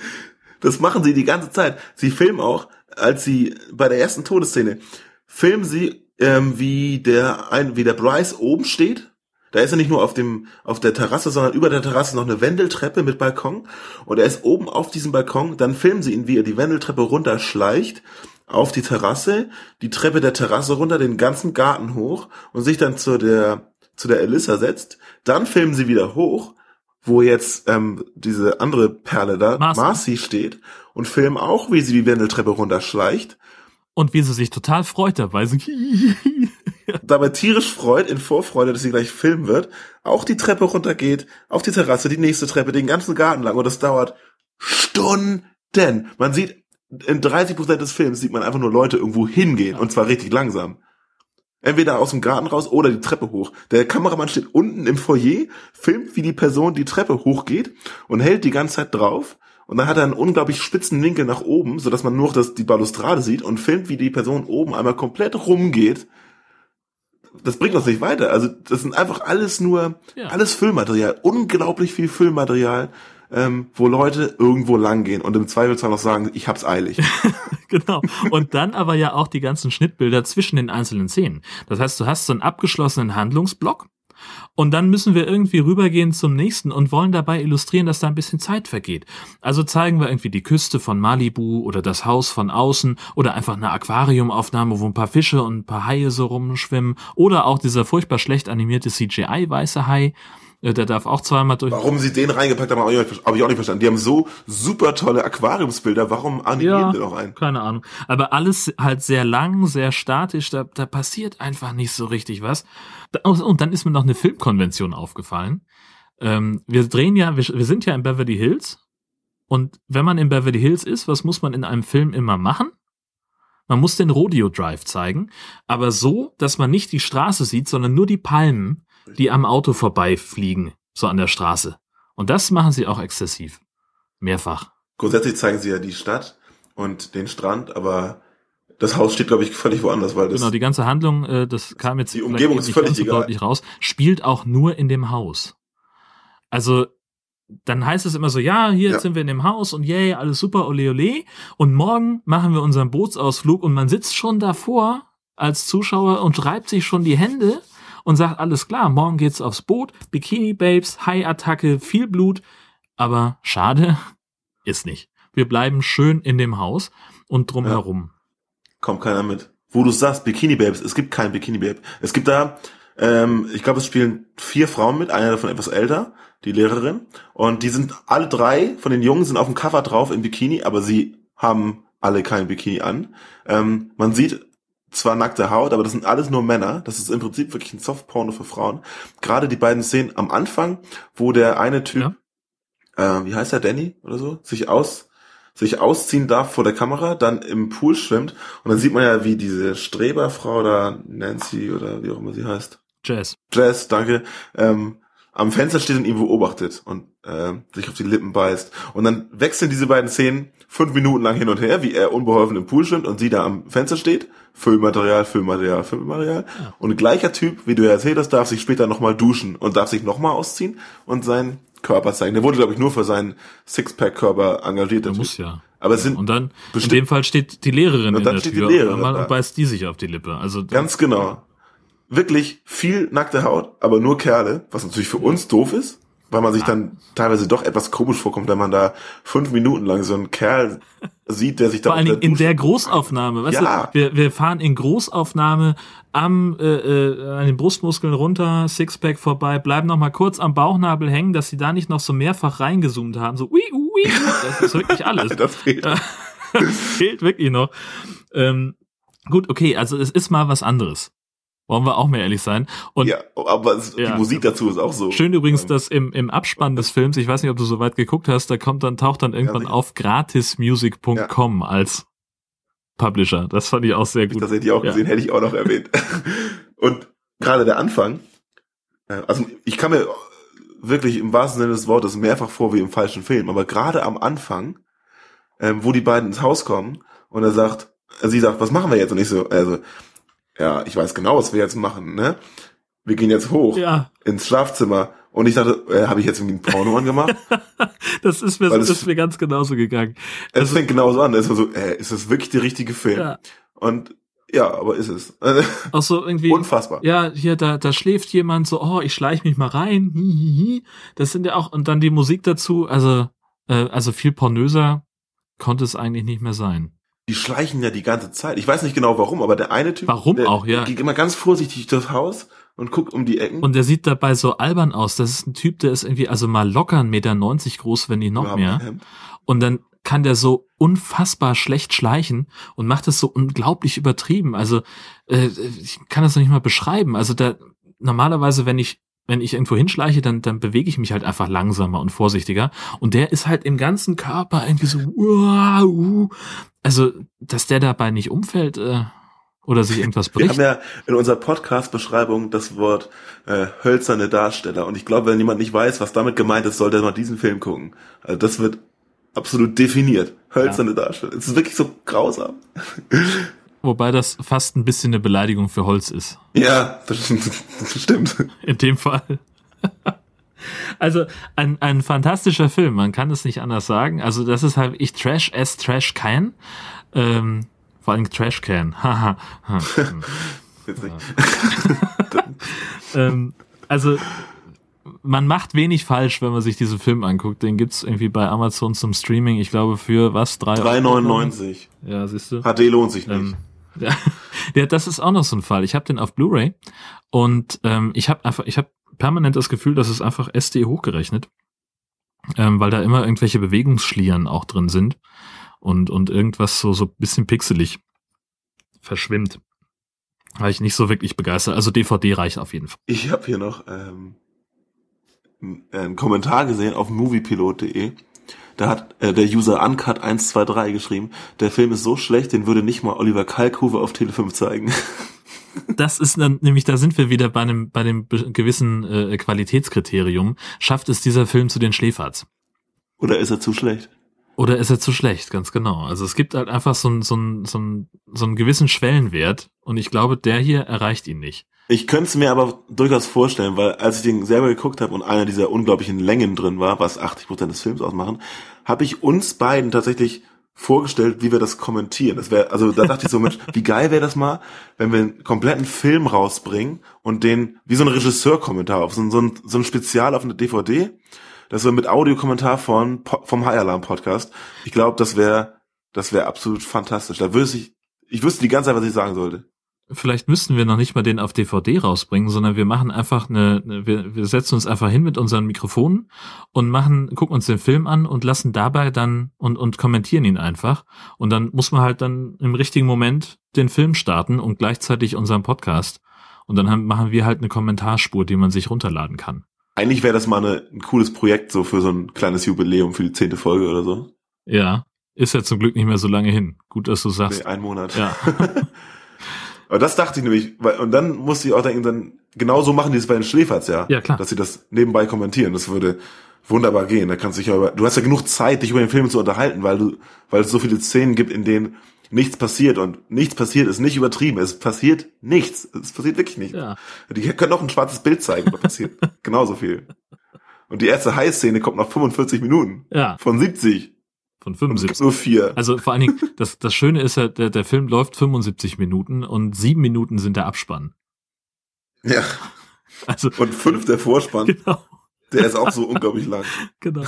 Das machen sie die ganze Zeit. Sie filmen auch, als sie bei der ersten Todesszene, filmen sie, ähm, wie der ein, wie der Bryce oben steht. Da ist er nicht nur auf dem, auf der Terrasse, sondern über der Terrasse noch eine Wendeltreppe mit Balkon. Und er ist oben auf diesem Balkon. Dann filmen sie ihn, wie er die Wendeltreppe runterschleicht auf die Terrasse, die Treppe der Terrasse runter, den ganzen Garten hoch und sich dann zu der, zu der Elissa setzt. Dann filmen sie wieder hoch, wo jetzt ähm, diese andere Perle da, Marcy. Marcy, steht und filmen auch, wie sie die Wendeltreppe runterschleicht. Und wie sie sich total freut dabei. So, <laughs> <laughs> Dabei tierisch freut, in Vorfreude, dass sie gleich filmen wird, auch die Treppe runtergeht, auf die Terrasse, die nächste Treppe, den ganzen Garten lang. Und das dauert Stunden. Man sieht, in 30 Prozent des Films sieht man einfach nur Leute irgendwo hingehen. Und zwar richtig langsam. Entweder aus dem Garten raus oder die Treppe hoch. Der Kameramann steht unten im Foyer, filmt, wie die Person die Treppe hochgeht und hält die ganze Zeit drauf. Und dann hat er einen unglaublich spitzen Winkel nach oben, sodass man nur noch das, die Balustrade sieht und filmt, wie die Person oben einmal komplett rumgeht. Das bringt uns nicht weiter. Also das sind einfach alles nur, Ja. alles Füllmaterial. Unglaublich viel Füllmaterial, ähm, wo Leute irgendwo langgehen und im Zweifelsfall noch sagen, ich hab's eilig. <laughs> genau. Und dann aber ja auch die ganzen Schnittbilder zwischen den einzelnen Szenen. Das heißt, du hast so einen abgeschlossenen Handlungsblock und dann müssen wir irgendwie rübergehen zum nächsten und wollen dabei illustrieren, dass da ein bisschen Zeit vergeht. Also zeigen wir irgendwie die Küste von Malibu oder das Haus von außen oder einfach eine Aquariumaufnahme, wo ein paar Fische und ein paar Haie so rumschwimmen oder auch dieser furchtbar schlecht animierte CGI-weiße Hai. Der darf auch zweimal durch. Warum sie den reingepackt haben, habe ich auch nicht- verstanden. Die haben so super tolle Aquariumsbilder. Warum animieren Ja, die noch ein? keine Ahnung. Aber alles halt sehr lang, sehr statisch, da, da passiert einfach nicht so richtig was. Und dann ist mir noch eine Filmkonvention aufgefallen. Ähm, wir drehen ja, wir, wir sind ja in Beverly Hills. Und wenn man in Beverly Hills ist, was muss man in einem Film immer machen? Man muss den Rodeo Drive zeigen, aber so, dass man nicht die Straße sieht, sondern nur die Palmen, die am Auto vorbeifliegen, so an der Straße. Und das machen sie auch exzessiv. Mehrfach. Grundsätzlich zeigen sie ja die Stadt und den Strand, aber das Haus steht, glaube ich, völlig woanders, weil das Genau, die ganze Handlung, äh, das kam jetzt Die Umgebung ist völlig so deutlich raus, spielt auch nur in dem Haus. Also dann heißt es immer so, ja, hier Ja. sind wir in dem Haus und yay, alles super, ole ole. Und morgen machen wir unseren Bootsausflug und man sitzt schon davor als Zuschauer und reibt sich schon die Hände und sagt, alles klar, morgen geht's aufs Boot, Bikini Babes, Hai-Attacke, viel Blut. Aber schade, <laughs> ist nicht. Wir bleiben schön in dem Haus und drumherum. kommt keiner mit. Wo du sagst, Bikini Babes, es gibt kein Bikini Babe. Es gibt da, ähm, ich glaube, es spielen vier Frauen mit, eine davon etwas älter, die Lehrerin. Und die sind alle drei von den Jungen sind auf dem Cover drauf im Bikini, aber sie haben alle kein Bikini an. Ähm, man sieht zwar nackte Haut, aber das sind alles nur Männer. Das ist im Prinzip wirklich ein Softporno für Frauen. Gerade die beiden Szenen am Anfang, wo der eine Typ, äh, wie heißt er, Danny oder so, sich aus sich ausziehen darf vor der Kamera, dann im Pool schwimmt und dann sieht man ja, wie diese Streberfrau da, Nancy oder wie auch immer sie heißt, Jazz. Jess, danke, ähm, am Fenster steht und ihn beobachtet und äh, sich auf die Lippen beißt. Und dann wechseln diese beiden Szenen fünf Minuten lang hin und her, wie er unbeholfen im Pool schwimmt und sie da am Fenster steht. Füllmaterial, Füllmaterial, Füllmaterial. Und gleicher Typ, wie du ja erzählt hast, darf sich später nochmal duschen und darf sich nochmal ausziehen und seinen Körper zeigen. Der wurde, glaube ich, nur für seinen Sixpack-Körper engagiert. Der der muss ja. Aber es sind Und dann, in dem Fall steht die Lehrerin Und in dann der steht die Tür Lehrerin und da. beißt die sich auf die Lippe. Also Ganz genau. Wirklich viel nackte Haut, aber nur Kerle, was natürlich für uns doof ist, weil man sich dann teilweise doch etwas komisch vorkommt, wenn man da fünf Minuten lang so einen Kerl <laughs> sieht, der sich da Vor allen Dingen in der Großaufnahme, weißt Ja. du, wir, wir fahren in Großaufnahme am äh, äh, an den Brustmuskeln runter, Sixpack vorbei, bleiben noch mal kurz am Bauchnabel hängen, dass sie da nicht noch so mehrfach reingezoomt haben, so ui ui, das ist wirklich <laughs> alles. das fehlt. Ja. <laughs> fehlt wirklich noch. Ähm, gut, okay, also es ist mal was anderes. Wollen wir auch mal ehrlich sein. Und ja, aber es, Ja. die Musik dazu ist auch so. Schön übrigens, dass im, im Abspann des Films, ich weiß nicht, ob du so weit geguckt hast, da kommt dann, taucht dann irgendwann sicher. auf gratismusic.com als Publisher. Das fand ich auch sehr gut. Das hätte ich auch Ja. gesehen, hätte ich auch noch erwähnt. <laughs> Und gerade der Anfang, äh, also ich kann mir wirklich im wahrsten Sinne des Wortes mehrfach vor wie im falschen Film, aber gerade am Anfang, ähm, wo die beiden ins Haus kommen und er sagt, sie sagt, was machen wir jetzt? Und ich so, also, ja, ich weiß genau, was wir jetzt machen, ne? Wir gehen jetzt hoch Ja, ins Schlafzimmer und ich dachte, äh, habe ich jetzt irgendwie ein Porno angemacht? <laughs> das ist mir, Weil das ist mir ganz genauso gegangen. Es fängt genauso an, es war so, äh, ist das wirklich der richtige Film? Ja. Und ja, aber ist es. <laughs> Auch so irgendwie. Unfassbar. Ja, hier, da, da schläft jemand so, oh, ich schleich mich mal rein. Hi, hi, hi. Das sind ja auch, und dann die Musik dazu, also, äh, also viel pornöser konnte es eigentlich nicht mehr sein. Die schleichen ja die ganze Zeit. Ich weiß nicht genau warum, aber der eine Typ. Warum der, auch, ja. Geht immer ganz vorsichtig durchs Haus und guckt um die Ecken. Und der sieht dabei so albern aus. Das ist ein Typ, der ist irgendwie also mal locker 1,90 Meter groß, wenn nicht noch Ja, mehr. ähm, Und dann kann der so unfassbar schlecht schleichen und macht es so unglaublich übertrieben. Also äh, ich kann das noch nicht mal beschreiben. Also da normalerweise, wenn ich wenn ich irgendwo hinschleiche, dann dann bewege ich mich halt einfach langsamer und vorsichtiger. Und der ist halt im ganzen Körper irgendwie so. uah, uh. Also dass der dabei nicht umfällt äh, oder sich irgendwas Wir bricht. haben ja in unserer Podcast-Beschreibung das Wort äh, hölzerne Darsteller. Und ich glaube, wenn jemand nicht weiß, was damit gemeint ist, sollte er mal diesen Film gucken. Also das wird absolut definiert. Hölzerne Darsteller. Es ist wirklich so grausam. Wobei das fast ein bisschen eine Beleidigung für Holz ist. Ja, <laughs> das, stimmt. In dem Fall. Also ein, ein fantastischer Film, man kann es nicht anders sagen. Also das ist halt, ich trash as trash can. Ähm, vor allem Trash can. <laughs> Hm. <laughs> Ähm, also man macht wenig falsch, wenn man sich diesen Film anguckt. Den gibt's irgendwie bei Amazon zum Streaming, ich glaube für was? 3 3,99. Ja, siehst du. HD lohnt sich nicht. Ähm, <laughs> ja, das ist auch noch so ein Fall. Ich habe den auf Blu-ray und ähm, ich habe einfach, ich habe permanent das Gefühl, dass es einfach SD hochgerechnet, ähm, weil da immer irgendwelche Bewegungsschlieren auch drin sind und und irgendwas so so bisschen pixelig verschwimmt. War ich nicht so wirklich begeistert. Also DVD reicht auf jeden Fall. Ich habe hier noch ähm, einen Kommentar gesehen auf moviepilot.de. Da hat äh, der User Uncut123 geschrieben, der Film ist so schlecht, den würde nicht mal Oliver Kalkofe auf Tele 5 zeigen. <laughs> Das ist dann nämlich, da sind wir wieder bei einem bei dem gewissen äh, Qualitätskriterium. Schafft es dieser Film zu den Schläferz? Oder ist er zu schlecht? Oder ist er zu schlecht, ganz genau. Also es gibt halt einfach so, einen- so, einen- so, einen- so einen gewissen Schwellenwert und ich glaube, der hier erreicht ihn nicht. Ich könnte es mir aber durchaus vorstellen, weil als ich den selber geguckt habe und einer dieser unglaublichen Längen drin war, was 80% des Films ausmachen, habe ich uns beiden tatsächlich vorgestellt, wie wir das kommentieren. Das wäre, also da dachte ich so, Mensch, wie geil wäre das mal, wenn wir einen kompletten Film rausbringen und den wie so ein Regisseurkommentar auf so ein, so ein, so ein Spezial auf eine DVD, das wir mit Audiokommentar von vom High Alarm Podcast. Ich glaube, das wäre das wäre absolut fantastisch. Da wüsste ich ich wüsste die ganze Zeit, was ich sagen sollte. Vielleicht müssten wir noch nicht mal den auf DVD rausbringen, sondern wir machen einfach eine, eine wir, wir setzen uns einfach hin mit unseren Mikrofonen und machen, gucken uns den Film an und lassen dabei dann und, und kommentieren ihn einfach. Und dann muss man halt dann im richtigen Moment den Film starten und gleichzeitig unseren Podcast. Und dann haben, machen wir halt eine Kommentarspur, die man sich runterladen kann. Eigentlich wäre das mal eine, ein cooles Projekt so für so ein kleines Jubiläum für die zehnte Folge oder so. Ja, ist ja zum Glück nicht mehr so lange hin. Gut, dass du sagst. Nee, ein Monat. Ja. <laughs> Aber das dachte ich nämlich, weil, und dann musste ich auch denken, dann genau so machen die es bei den Schläferz, ja. Ja, klar. Dass sie das nebenbei kommentieren. Das würde wunderbar gehen. Da kannst du dich ja über, du hast ja genug Zeit, dich über den Film zu unterhalten, weil du, weil es so viele Szenen gibt, in denen nichts passiert und nichts passiert ist nicht übertrieben. Es passiert nichts. Es passiert wirklich nichts. Ja. Die können auch ein schwarzes Bild zeigen, da passiert <laughs> genauso viel. Und die erste High-Szene kommt nach 45 Minuten. Ja. Von 70. Von Und es 75. gibt nur vier. Also vor allen Dingen, das, das Schöne ist ja, der, der Film läuft 75 Minuten und sieben Minuten sind der Abspann. Ja. Also Und fünf der Vorspann. genau. Der ist auch so unglaublich lang. <laughs> Genau.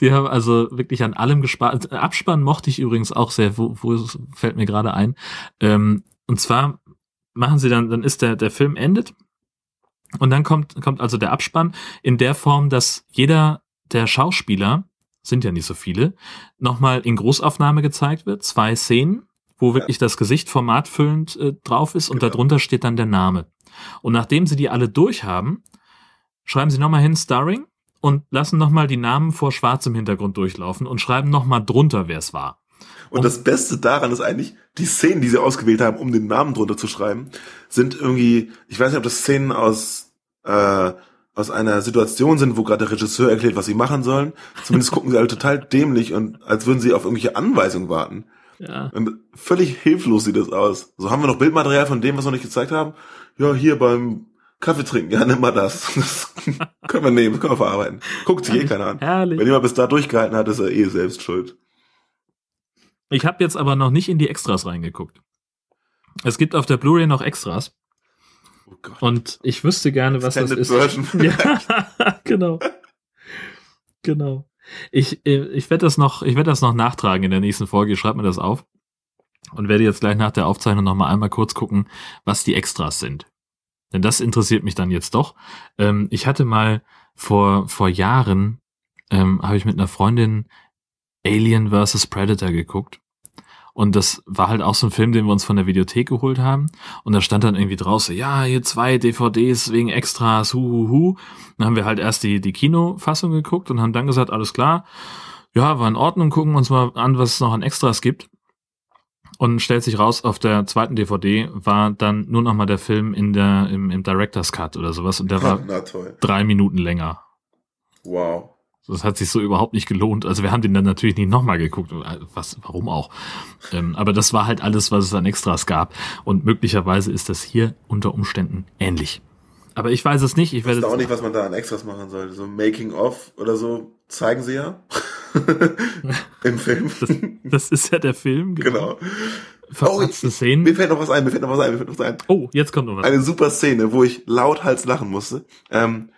Die haben also wirklich an allem gespart. Abspann mochte ich übrigens auch sehr, wo, wo fällt mir gerade ein. Ähm, und zwar machen sie dann, dann ist der, der Film endet. Und dann kommt, kommt also der Abspann in der Form, dass jeder der Schauspieler, sind ja nicht so viele, nochmal in Großaufnahme gezeigt wird. Zwei Szenen, wo wirklich das Gesicht formatfüllend äh, drauf ist und Genau. darunter steht dann der Name. Und nachdem sie die alle durch haben, schreiben sie nochmal hin Starring und lassen nochmal die Namen vor schwarzem Hintergrund durchlaufen und schreiben nochmal drunter, wer es war. Und das Beste daran ist eigentlich, die Szenen, die sie ausgewählt haben, um den Namen drunter zu schreiben, sind irgendwie, ich weiß nicht, ob das Szenen aus, äh, aus einer Situation sind, wo gerade der Regisseur erklärt, was sie machen sollen. Zumindest gucken sie alle total dämlich und als würden sie auf irgendwelche Anweisungen warten. Ja. Und völlig hilflos sieht das aus. So haben wir noch Bildmaterial von dem, was wir noch nicht gezeigt haben. Ja, hier beim Kaffee trinken, ja, nimm mal das. <laughs> Das können wir nehmen, das können wir verarbeiten. Guckt sich eh keiner an. Herrlich. Wenn jemand bis da durchgehalten hat, ist er eh selbst schuld. Ich habe jetzt aber noch nicht in die Extras reingeguckt. Es gibt auf der Blu-ray noch Extras Oh und ich wüsste gerne, was das Extended ist. Version. <laughs> Ja, <laughs> genau. Genau. Ich, ich werde das noch, ich werde das noch nachtragen in der nächsten Folge. Ich schreibe mir das auf und werde jetzt gleich nach der Aufzeichnung noch mal einmal kurz gucken, was die Extras sind. Denn das interessiert mich dann jetzt doch. Ähm, ich hatte mal vor vor Jahren ähm, habe ich mit einer Freundin Alien vs Predator geguckt. Und das war halt auch so ein Film, den wir uns von der Videothek geholt haben. Und da stand dann irgendwie draußen, ja, hier zwei DVDs wegen Extras, hu, hu, hu. Dann haben wir halt erst die, die Kinofassung geguckt und haben dann gesagt, alles klar, ja, war in Ordnung, gucken uns mal an, was es noch an Extras gibt. Und stellt sich raus, auf der zweiten DVD war dann nur noch mal der Film in der, im, im Director's Cut oder sowas. Und der war <laughs> drei Minuten länger. Wow. Das hat sich so überhaupt nicht gelohnt. Also wir haben den dann natürlich nicht nochmal geguckt. Was, warum auch? Ähm, aber das war halt alles, was es an Extras gab. Und möglicherweise ist das hier unter Umständen ähnlich. Aber ich weiß es nicht. Ich Ich werde weiß auch nicht, was man da an Extras machen sollte. So Making of oder so zeigen sie ja. <laughs> Im Film. das, das ist ja der Film. genau. Verpatzte mir Szenen. fällt noch was ein, mir fällt noch was ein, mir fällt noch was ein. Oh, jetzt kommt noch was. Eine super Szene, wo ich lauthals lachen musste. Ähm,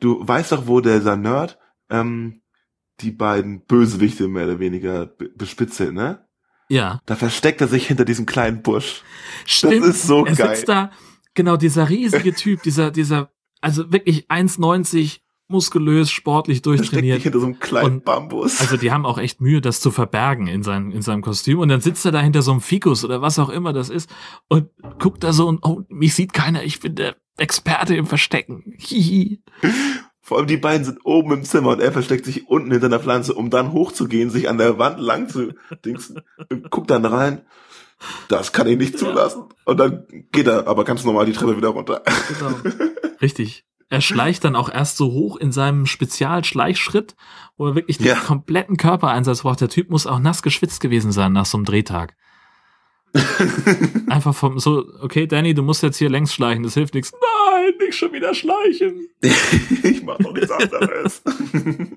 du weißt doch, wo dieser Nerd ähm, die beiden Bösewichte mehr oder weniger be- bespitzelt, ne? Ja, Da versteckt er sich hinter diesem kleinen Busch. stimmt. ist so er geil. sitzt da, genau, dieser riesige Typ, dieser, dieser, also wirklich 1,90, muskulös, sportlich Versteckt sich durchtrainiert. hinter so einem kleinen Und- Bambus. Also die haben auch echt Mühe, das zu verbergen in, seinem in seinem Kostüm. Und dann sitzt er da hinter so einem Fikus oder was auch immer das ist und guckt da so und, oh, mich sieht keiner, ich bin der Experte im Verstecken. Hihi. Vor allem die beiden sind oben im Zimmer und er versteckt sich unten hinter einer Pflanze, um dann hochzugehen, sich an der Wand lang zu dingsen. Und guckt dann rein. Das kann ich nicht zulassen. Und dann geht er aber ganz normal die Treppe wieder runter. Genau. <laughs> Richtig. Er schleicht dann auch erst so hoch in seinem Spezialschleichschritt, wo er wirklich den Ja. kompletten Körpereinsatz braucht. Der Typ muss auch nass geschwitzt gewesen sein nach so einem Drehtag. <laughs> Einfach vom so, okay, Danny, du musst jetzt hier längs schleichen, das hilft nichts. Nein, nicht schon wieder schleichen. <laughs> ich mach doch nichts anderes. <laughs>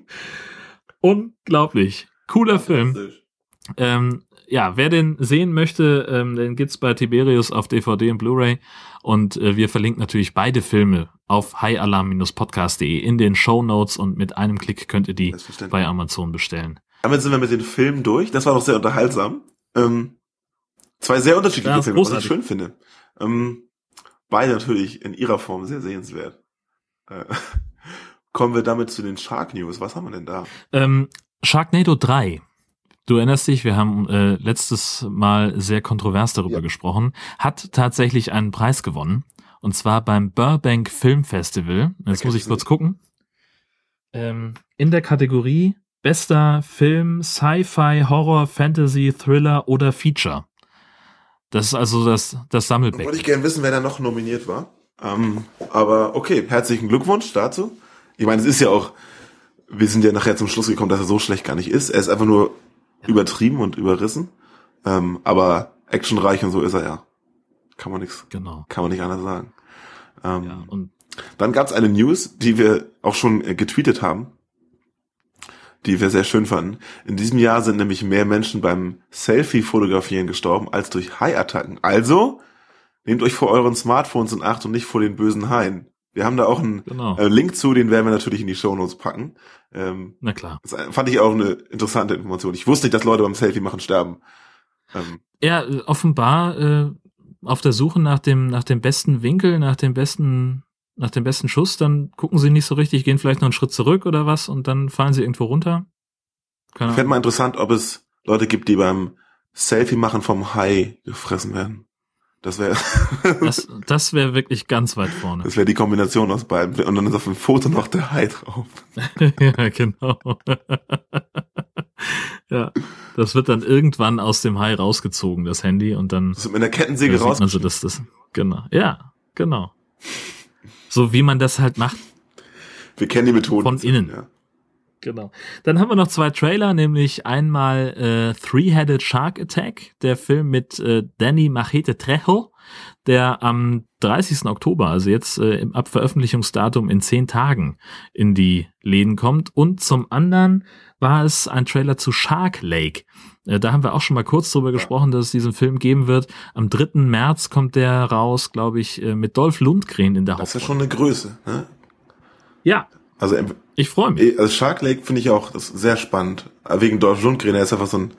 Unglaublich. Cooler Film. Ähm, ja, wer den sehen möchte, ähm, den gibt's bei Tiberius auf DVD und Blu-ray. Und äh, wir verlinken natürlich beide Filme auf highalarm-podcast.de in den Show Notes und mit einem Klick könnt ihr die bei Amazon bestellen. Damit sind wir mit den Filmen durch. Das war doch sehr unterhaltsam. Ähm, zwei sehr unterschiedliche Ja, Filme, was ich großartig. schön finde. Ähm, beide natürlich in ihrer Form sehr sehenswert. Äh, <laughs> kommen wir damit zu den Shark News. Was haben wir denn da? Ähm, Sharknado 3. Du erinnerst dich, wir haben äh, letztes Mal sehr kontrovers darüber Ja. gesprochen, hat tatsächlich einen Preis gewonnen. Und zwar beim Burbank Film Festival. Jetzt muss ich ich kurz nicht. gucken. Ähm, in der Kategorie Bester Film, Sci-Fi, Horror, Fantasy, Thriller oder Feature. Das ist also das, das Sammelbecken. Wollte ich gerne wissen, wer da noch nominiert war. Ähm, aber okay, herzlichen Glückwunsch dazu. Ich meine, es ist ja auch, wir sind ja nachher zum Schluss gekommen, dass er so schlecht gar nicht ist. Er ist einfach nur übertrieben und überrissen. Ähm, aber actionreich und so ist er ja. Kann man nichts, Genau. kann man nicht anders sagen. Ähm, Ja, und Dann gab's eine News, die wir auch schon äh, getweetet haben, die wir sehr schön fanden. In diesem Jahr sind nämlich mehr Menschen beim Selfie-Fotografieren gestorben als durch Haiattacken. Also nehmt euch vor euren Smartphones in Acht und nicht vor den bösen Haien. Wir haben da auch einen Genau. äh, Link zu, den werden wir natürlich in die Shownotes packen. Ähm, Na klar. das fand ich auch eine interessante Information. Ich wusste nicht, dass Leute beim Selfie machen sterben. Ähm, Ja, äh, offenbar äh, auf der Suche nach dem, nach dem besten Winkel, nach dem besten, nach dem besten Schuss, dann gucken sie nicht so richtig, gehen vielleicht noch einen Schritt zurück oder was und dann fallen sie irgendwo runter. Keine ich fände mal interessant, ob es Leute gibt, die beim Selfie machen vom Hai gefressen werden. Das wäre <laughs> Das, das wäre wirklich ganz weit vorne. das wäre die Kombination aus beiden. Und dann ist auf dem Foto noch der Hai drauf. <laughs> ja, genau. <laughs> ja, das wird dann irgendwann aus dem Hai rausgezogen, das Handy, und dann Das ist mit einer Kettensäge raus. man so, dass das, genau, ja, genau. So wie man das halt macht. Wir kennen die Methoden. Von innen. Ja. Genau. Dann haben wir noch zwei Trailer, nämlich einmal äh, Three-Headed Shark Attack, der Film mit äh, Danny Machete Trejo, der am 30. Oktober, also jetzt äh, im- ab Veröffentlichungsdatum in zehn Tagen in die Läden kommt. Und zum anderen war es ein Trailer zu Shark Lake. Äh, da haben wir auch schon mal kurz drüber gesprochen, dass es diesen Film geben wird. Am 3. März kommt der raus, glaube ich, äh, mit Dolph Lundgren in der Das ist ja Hauptrolle. schon eine Größe. Ne? Ja, Also, ähm, ich freue mich. also Shark Lake finde ich auch das ist sehr spannend. Wegen Dolph Lundgren, der ist einfach so ein,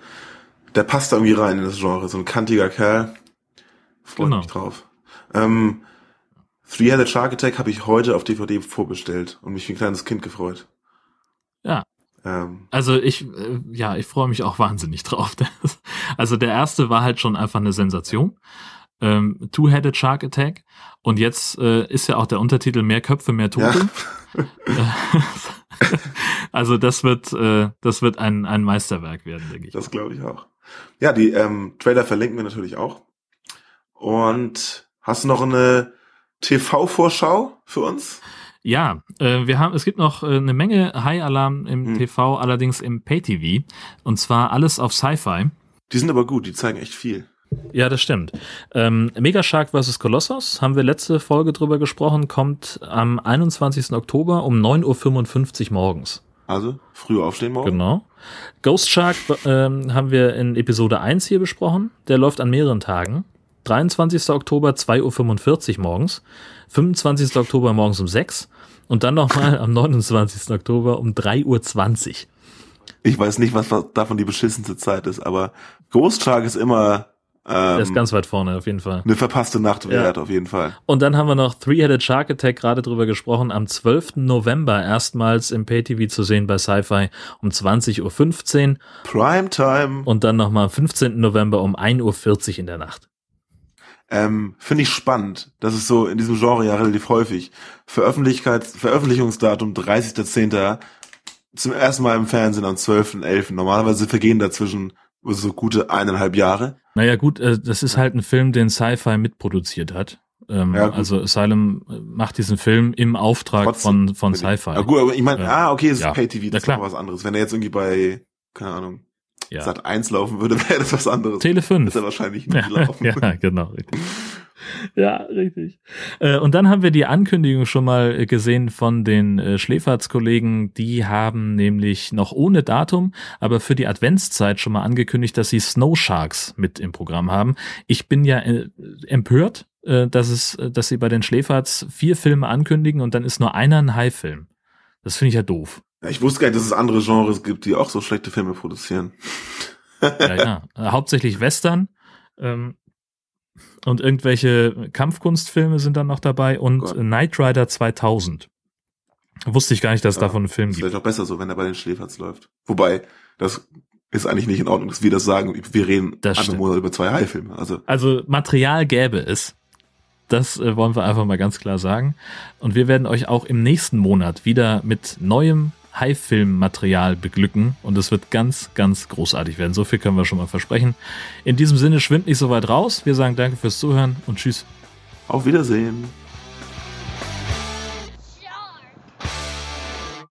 der passt da irgendwie rein in das Genre. So ein kantiger Kerl. Freut Genau. mich drauf. Ähm, Three-Headed Shark Attack habe ich heute auf DVD vorbestellt und mich wie ein kleines Kind gefreut. Ja. Ähm, Also ich, äh, ja, ich freue mich auch wahnsinnig drauf. <laughs> Also der erste war halt schon einfach eine Sensation. Ähm, Two-Headed Shark Attack. Und jetzt äh, ist ja auch der Untertitel Mehr Köpfe, mehr Tote. <laughs> <laughs> also das wird, äh, das wird ein, ein Meisterwerk werden, denke ich. Das glaube ich auch. Ja, die ähm, Trailer verlinken wir natürlich auch. Und hast du noch eine TV-Vorschau für uns? Ja, äh, wir haben, es gibt noch äh, eine Menge High-Alarm im Hm. TV, allerdings im Pay-TV. Und zwar alles auf Sci-Fi. Die sind aber gut, die zeigen echt viel. Ja, das stimmt. Ähm, Mega Shark vs. Colossus, haben wir letzte Folge drüber gesprochen, kommt am 21. Oktober um 9.55 Uhr morgens. Also, früh aufstehen morgen. Genau. Ghost Shark ähm, haben wir in Episode 1 hier besprochen. Der läuft an mehreren Tagen. 23. Oktober 2.45 Uhr morgens. 25. Oktober morgens um 6 und dann nochmal am 29. Oktober um 3.20 Uhr. Ich weiß nicht, was davon die beschissenste Zeit ist, aber Ghost Shark ist immer Der ähm, ist ganz weit vorne, auf jeden Fall. eine verpasste Nacht wert, auf jeden Fall. Und dann haben wir noch Three-Headed Shark Attack, gerade drüber gesprochen, am 12. November erstmals im Pay-TV zu sehen bei Sci-Fi um 20.15 Uhr Primetime. und dann nochmal am 15. November um 1.40 Uhr in der Nacht. Ähm, Finde ich spannend. Das ist so in diesem Genre ja relativ häufig. Veröffentlichkeits Veröffentlichungsdatum 30.10. Zum ersten Mal im Fernsehen am 12.11. Normalerweise vergehen dazwischen so gute eineinhalb Jahre. Naja gut, äh, das ist halt ein Film, den Sci-Fi mitproduziert hat. Ähm, Ja, also Asylum äh, macht diesen Film im Auftrag Trotzdem. von, von Sci-Fi. Ja, gut, aber ich meine, Ja. ah, okay, es ist Ja. Pay-TV, das ist klar. noch was anderes. Wenn er jetzt irgendwie bei, keine Ahnung, Ja. Sat 1 laufen würde, <laughs> wäre das was anderes. Tele 5. Ist er wahrscheinlich nie Ja, laufen. <laughs> ja, genau. Richtig. Ja, richtig. Äh, und dann haben wir die Ankündigung schon mal äh, gesehen von den äh, Schläferz-Kollegen. Die haben nämlich noch ohne Datum, aber für die Adventszeit schon mal angekündigt, dass sie Snow Sharks mit im Programm haben. Ich bin ja empört, dass es, dass sie bei den Schläferz vier Filme ankündigen und dann ist nur einer ein High-Film. Das finde ich ja doof. Ich wusste gar nicht, dass es andere Genres gibt, die auch so schlechte Filme produzieren. Ja, ja. <laughs> Äh, Hauptsächlich Western. Ähm, und irgendwelche Kampfkunstfilme sind dann noch dabei und Gott. Knight Rider 2000. Wusste ich gar nicht, dass es Ja, davon einen Film gibt. wäre doch besser so, wenn er bei den Schläferz läuft. Wobei, das ist eigentlich nicht in Ordnung, dass wir das sagen. Wir reden Das stimmt. Monat über zwei High-Filme. Also, Also Material gäbe es. Das äh, wollen wir einfach mal ganz klar sagen. Und wir werden euch auch im nächsten Monat wieder mit neuem High-Film-Material beglücken. Und es wird ganz, ganz großartig werden. So viel können wir schon mal versprechen. In diesem Sinne schwimmt nicht so weit raus. Wir sagen danke fürs Zuhören und tschüss. auf Wiedersehen.